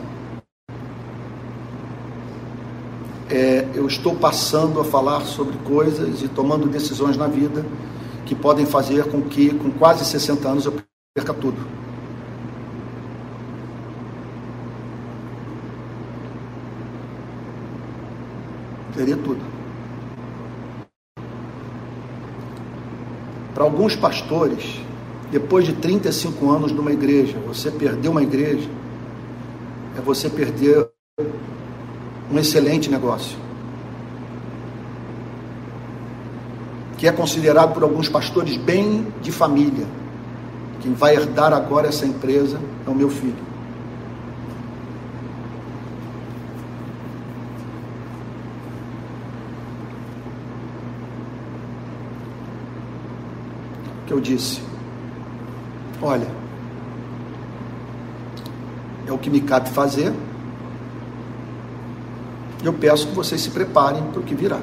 É, eu estou passando a falar sobre coisas e tomando decisões na vida que podem fazer com que, com quase 60 anos, eu perca tudo. Teria tudo. Para alguns pastores, depois de 35 anos numa igreja, você perder uma igreja, é você perder um excelente negócio. Que é considerado por alguns pastores bem de família. Quem vai herdar agora essa empresa é o meu filho. Que eu disse: Olha, é o que me cabe fazer. Eu peço que vocês se preparem para o que virá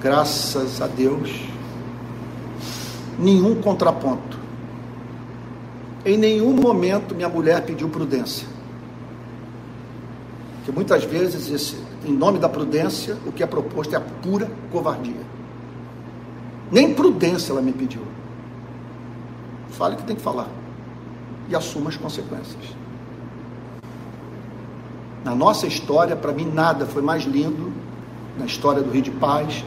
graças a Deus, nenhum contraponto. Em nenhum momento minha mulher pediu prudência. Porque muitas vezes, esse, em nome da prudência, o que é proposto é a pura covardia. Nem prudência ela me pediu. Fale o que tem que falar. E assuma as consequências. Na nossa história, para mim, nada foi mais lindo na história do Rio de Paz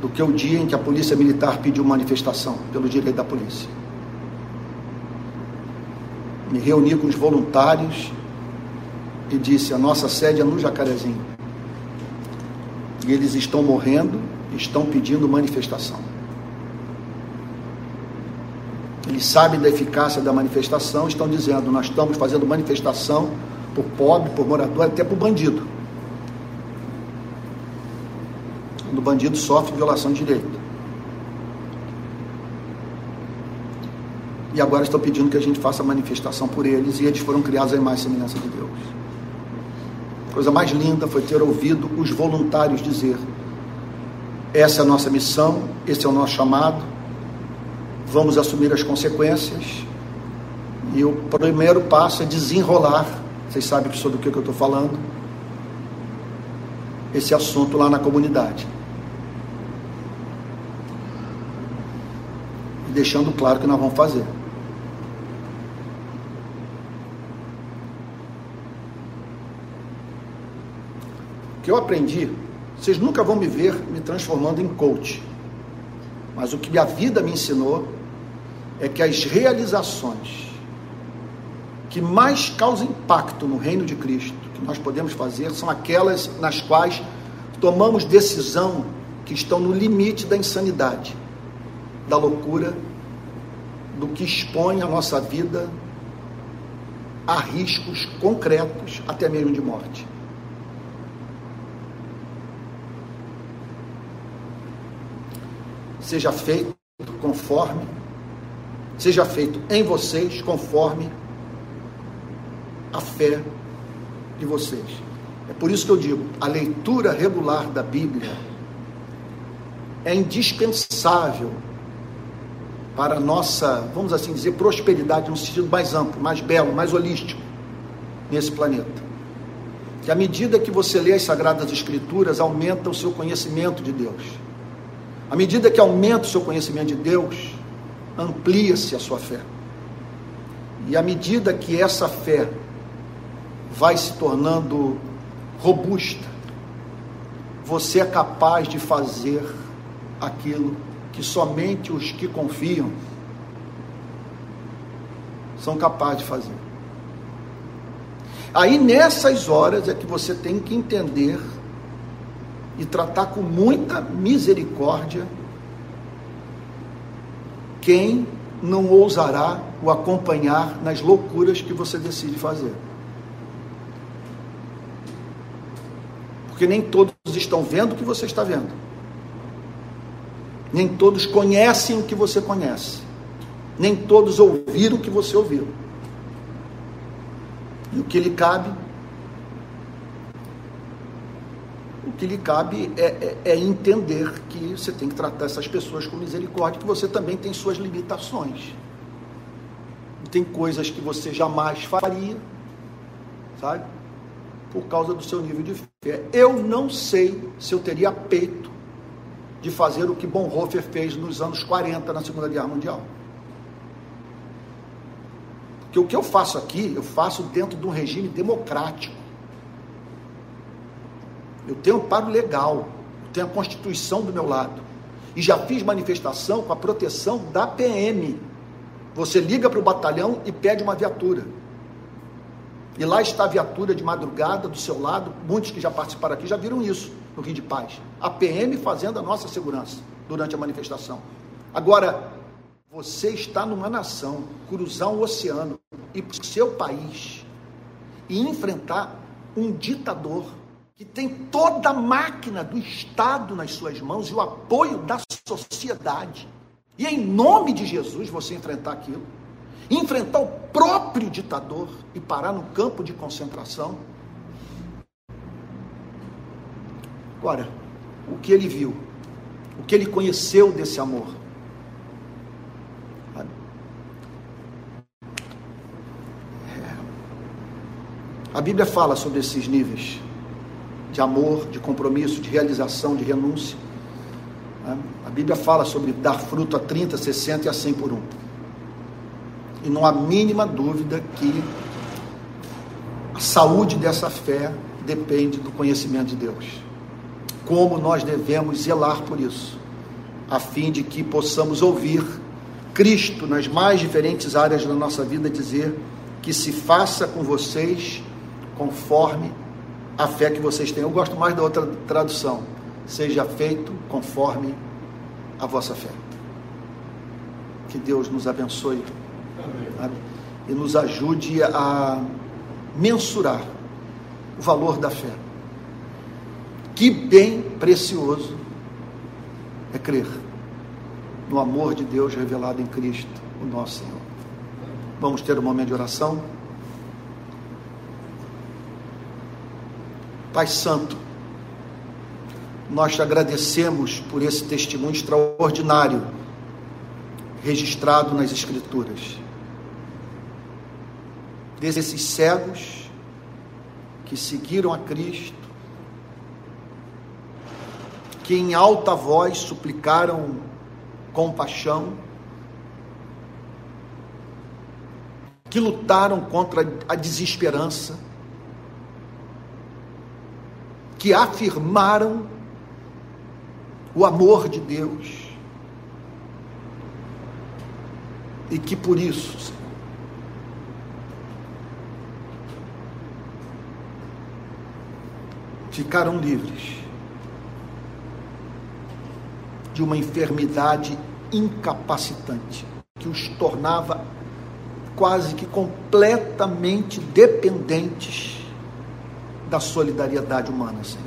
do que o dia em que a polícia militar pediu manifestação pelo direito da polícia. Me reuni com os voluntários e disse: a nossa sede é no Jacarezinho. E eles estão morrendo, estão pedindo manifestação. Eles sabem da eficácia da manifestação, estão dizendo: nós estamos fazendo manifestação por pobre, por morador, até por bandido. Quando o bandido sofre violação de direito. E agora estão pedindo que a gente faça manifestação por eles, e eles foram criados à imagem e semelhança de Deus. A coisa mais linda foi ter ouvido os voluntários dizer: essa é a nossa missão, esse é o nosso chamado, vamos assumir as consequências. E o primeiro passo é desenrolar, vocês sabem sobre o que eu estou falando, esse assunto lá na comunidade. E deixando claro que nós vamos fazer. O que eu aprendi, vocês nunca vão me ver me transformando em coach. Mas o que a vida me ensinou é que as realizações que mais causam impacto no reino de Cristo, que nós podemos fazer, são aquelas nas quais tomamos decisão que estão no limite da insanidade, da loucura, do que expõe a nossa vida a riscos concretos, até mesmo de morte. Seja feito conforme seja feito em vocês conforme a fé de vocês. É por isso que eu digo, a leitura regular da Bíblia é indispensável para a nossa, vamos assim dizer, prosperidade no sentido mais amplo, mais belo, mais holístico nesse planeta. Que à medida que você lê as Sagradas Escrituras, aumenta o seu conhecimento de Deus. À medida que aumenta o seu conhecimento de Deus, amplia-se a sua fé. E à medida que essa fé vai se tornando robusta, você é capaz de fazer aquilo que somente os que confiam são capazes de fazer. Aí nessas horas é que você tem que entender e tratar com muita misericórdia quem não ousará o acompanhar nas loucuras que você decide fazer? Porque nem todos estão vendo o que você está vendo. Nem todos conhecem o que você conhece. Nem todos ouviram o que você ouviu. E o que lhe cabe o que lhe cabe é, é, é, entender que você tem que tratar essas pessoas com misericórdia, que você também tem suas limitações. Tem coisas que você jamais faria, sabe? Por causa do seu nível de fé. Eu não sei se eu teria peito de fazer o que Bonhoeffer fez nos anos 40 na Segunda Guerra Mundial. Porque o que eu faço aqui, eu faço dentro de um regime democrático eu tenho amparo legal, eu tenho a Constituição do meu lado. E já fiz manifestação com a proteção da PM. Você liga para o batalhão e pede uma viatura. E lá está a viatura de madrugada do seu lado. Muitos que já participaram aqui já viram isso no Rio de Paz. A PM fazendo a nossa segurança durante a manifestação. Agora, você está numa nação, cruzar um oceano e para o seu país e enfrentar um ditador que tem toda a máquina do Estado nas suas mãos e o apoio da sociedade. E em nome de Jesus você enfrentar aquilo, enfrentar o próprio ditador e parar no campo de concentração. Agora, o que ele viu, o que ele conheceu desse amor. É. A Bíblia fala sobre esses níveis de amor, de compromisso, de realização, de renúncia. Né? A Bíblia fala sobre dar fruto a 30, 60 e a 100 por um. E não há mínima dúvida que a saúde dessa fé depende do conhecimento de Deus. Como nós devemos zelar por isso, a fim de que possamos ouvir Cristo nas mais diferentes áreas da nossa vida dizer que se faça com vocês conforme a fé que vocês têm. Eu gosto mais da outra tradução. seja feito conforme a vossa fé. Que Deus nos abençoe Amém. e nos ajude a mensurar o valor da fé. Que bem precioso é crer no amor de Deus revelado em Cristo, o nosso Senhor. Vamos ter um momento de oração. Pai Santo, nós te agradecemos por esse testemunho extraordinário registrado nas Escrituras. Desses cegos que seguiram a Cristo, que em alta voz suplicaram compaixão, que lutaram contra a desesperança, que afirmaram o amor de Deus e que por isso ficaram livres de uma enfermidade incapacitante que os tornava quase que completamente dependentes da solidariedade humana, Senhor.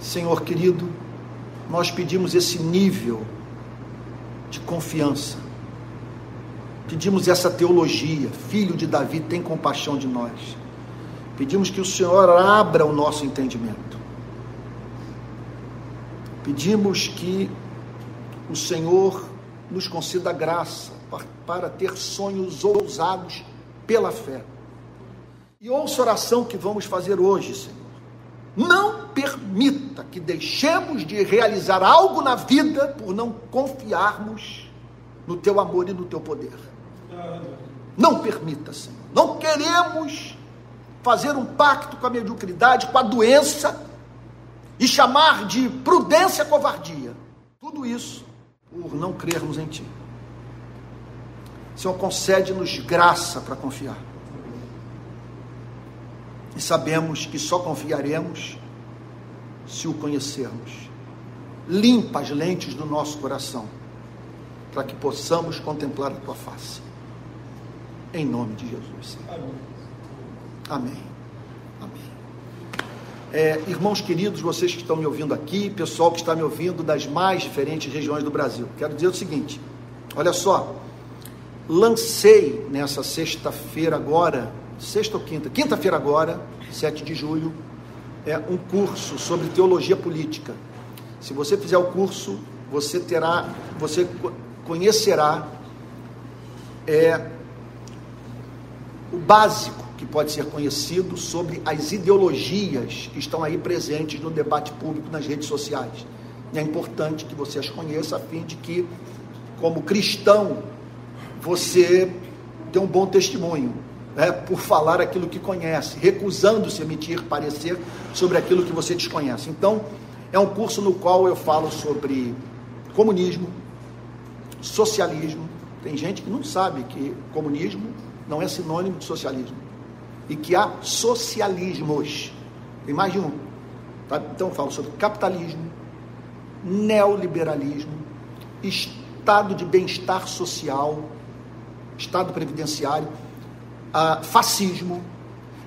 Senhor querido, nós pedimos esse nível de confiança. Pedimos essa teologia, filho de Davi, tem compaixão de nós. Pedimos que o Senhor abra o nosso entendimento. Pedimos que o Senhor nos conceda graça para ter sonhos ousados pela fé. E ouça a oração que vamos fazer hoje, Senhor. Não permita que deixemos de realizar algo na vida por não confiarmos no teu amor e no teu poder. Não permita, Senhor. Não queremos fazer um pacto com a mediocridade, com a doença e chamar de prudência covardia. Tudo isso por não crermos em Ti. Senhor, concede-nos graça para confiar. E sabemos que só confiaremos se o conhecermos. Limpa as lentes do nosso coração, para que possamos contemplar a Tua face. Em nome de Jesus. Amém. Amém. É, irmãos queridos, vocês que estão me ouvindo aqui, pessoal que está me ouvindo das mais diferentes regiões do Brasil, quero dizer o seguinte: olha só, lancei nessa sexta-feira agora, sexta ou quinta, quinta-feira agora, 7 de julho, é um curso sobre teologia política. Se você fizer o curso, você terá, você conhecerá é, o básico que pode ser conhecido sobre as ideologias que estão aí presentes no debate público nas redes sociais. E é importante que você as conheça a fim de que, como cristão, você dê um bom testemunho, né, por falar aquilo que conhece, recusando-se a emitir parecer sobre aquilo que você desconhece. Então, é um curso no qual eu falo sobre comunismo, socialismo. Tem gente que não sabe que comunismo não é sinônimo de socialismo e que há socialismos. Tem mais de um. Tá? Então eu falo sobre capitalismo, neoliberalismo, estado de bem-estar social, estado previdenciário, uh, fascismo,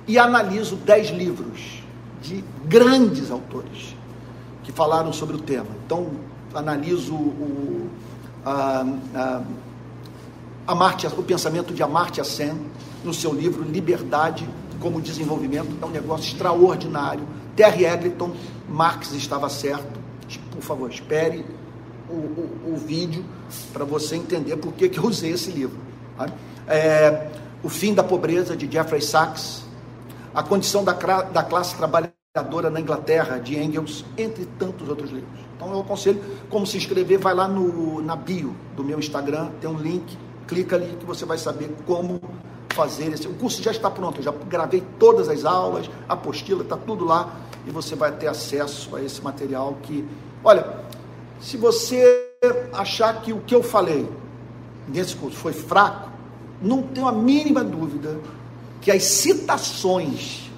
e analiso dez livros de grandes autores que falaram sobre o tema. Então, analiso o, a, a, o pensamento de Amartya Sen, no seu livro Liberdade como Desenvolvimento. É um negócio extraordinário. Terry Eglinton, Marx estava certo. Por favor, espere o, o, o vídeo para você entender por que, que eu usei esse livro. Tá? É, o Fim da Pobreza, de Jeffrey Sachs. A Condição da, da Classe Trabalhadora na Inglaterra, de Engels, entre tantos outros livros. Então eu aconselho, como se inscrever, vai lá no, na bio do meu Instagram, tem um link, clica ali que você vai saber como fazer esse. O curso já está pronto, eu já gravei todas as aulas, a apostila, está tudo lá e você vai ter acesso a esse material que, olha, se você achar que o que eu falei nesse curso foi fraco, não tenho a mínima dúvida que as citações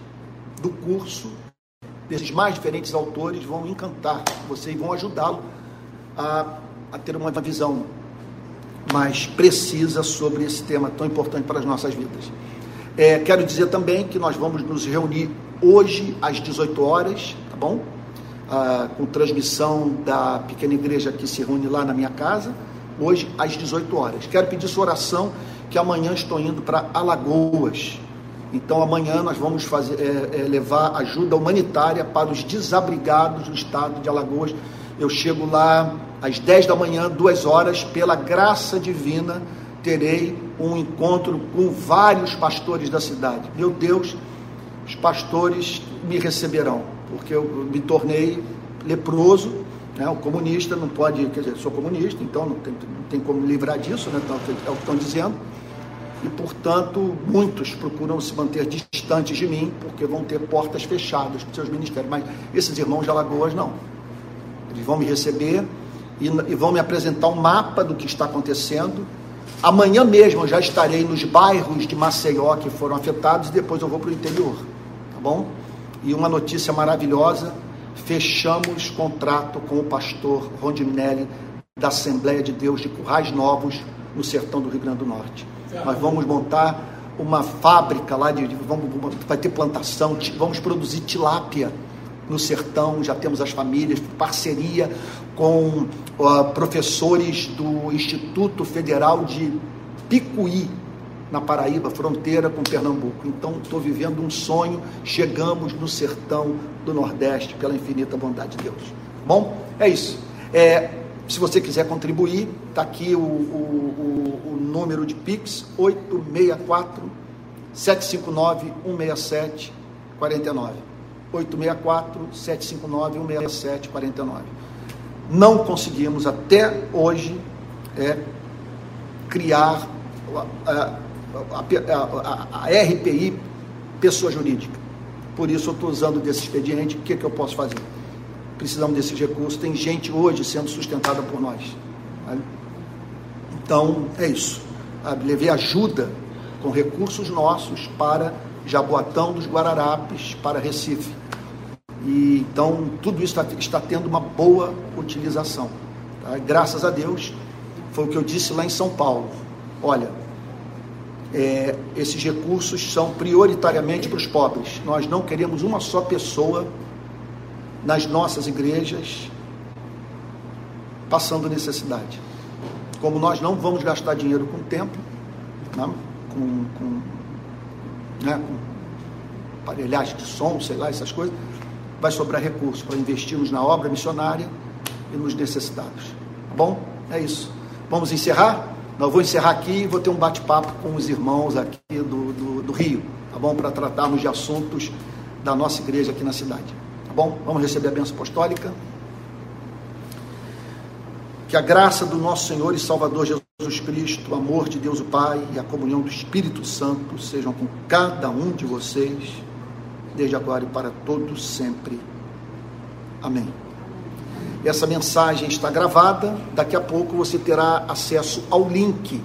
do curso, desses mais diferentes autores, vão encantar você e vão ajudá-lo a, a ter uma visão mais precisa sobre esse tema tão importante para as nossas vidas. É, quero dizer também que nós vamos nos reunir hoje às 18 horas, tá bom? Ah, com transmissão da pequena igreja que se reúne lá na minha casa, hoje às 18 horas. Quero pedir sua oração, que amanhã estou indo para Alagoas. Então amanhã nós vamos fazer, é, é, levar ajuda humanitária para os desabrigados do estado de Alagoas. Eu chego lá às 10 da manhã, duas horas, pela graça divina, terei um encontro com vários pastores da cidade. Meu Deus, os pastores me receberão, porque eu me tornei leproso, né? o comunista não pode, quer dizer, sou comunista, então não tem, não tem como livrar disso, né? Então, é o que estão dizendo, e portanto muitos procuram se manter distantes de mim, porque vão ter portas fechadas para seus ministérios, mas esses irmãos de Alagoas não, eles vão me receber e, e vão me apresentar um mapa do que está acontecendo, Amanhã mesmo eu já estarei nos bairros de Maceió que foram afetados e depois eu vou para o interior bom? E uma notícia maravilhosa: fechamos contrato com o pastor Rondinelli da Assembleia de Deus de Currais Novos, no sertão do Rio Grande do Norte. Nós vamos montar uma fábrica lá de. Vamos, vai ter plantação, vamos produzir tilápia no sertão, já temos as famílias, parceria com uh, professores do Instituto Federal de Picuí, na Paraíba, fronteira com Pernambuco. Então, estou vivendo um sonho. Chegamos no sertão do Nordeste pela infinita bondade de Deus. Bom, é isso. É, se você quiser contribuir, está aqui o, o, o, o, número de Pix: 864 759 167 49. 864 759 167 49. Não conseguimos até hoje é, criar a, a, a RPI, pessoa jurídica. Por isso eu estou usando desse expediente. O que, que eu posso fazer? Precisamos desses recursos. Tem gente hoje sendo sustentada por nós. Então, é isso. Levei ajuda com recursos nossos para Jaboatão dos Guararapes, para Recife. E, então, tudo isso está, está tendo uma boa utilização. Tá? Graças a Deus, foi o que eu disse lá em São Paulo. Olha, é, esses recursos são prioritariamente para os pobres. Nós não queremos uma só pessoa nas nossas igrejas passando necessidade. Como nós não vamos gastar dinheiro com templo, né? com, com, né? com aparelhagem de som, sei lá, essas coisas, vai sobrar recursos para investirmos na obra missionária e nos necessitados. Tá bom? É isso. Vamos encerrar? Não, vou encerrar aqui e vou ter um bate-papo com os irmãos aqui do, do, do Rio, tá bom? Para tratarmos de assuntos da nossa igreja aqui na cidade, tá bom? Vamos receber a bênção apostólica. Que a graça do nosso Senhor e Salvador Jesus Cristo, o amor de Deus o Pai e a comunhão do Espírito Santo sejam com cada um de vocês, desde agora e para todos sempre. Amém. Essa mensagem está gravada, daqui a pouco você terá acesso ao link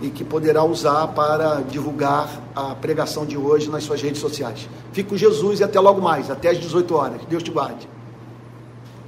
e que poderá usar para divulgar a pregação de hoje nas suas redes sociais. Fique com Jesus e até logo mais, até às 18 horas. Deus te guarde.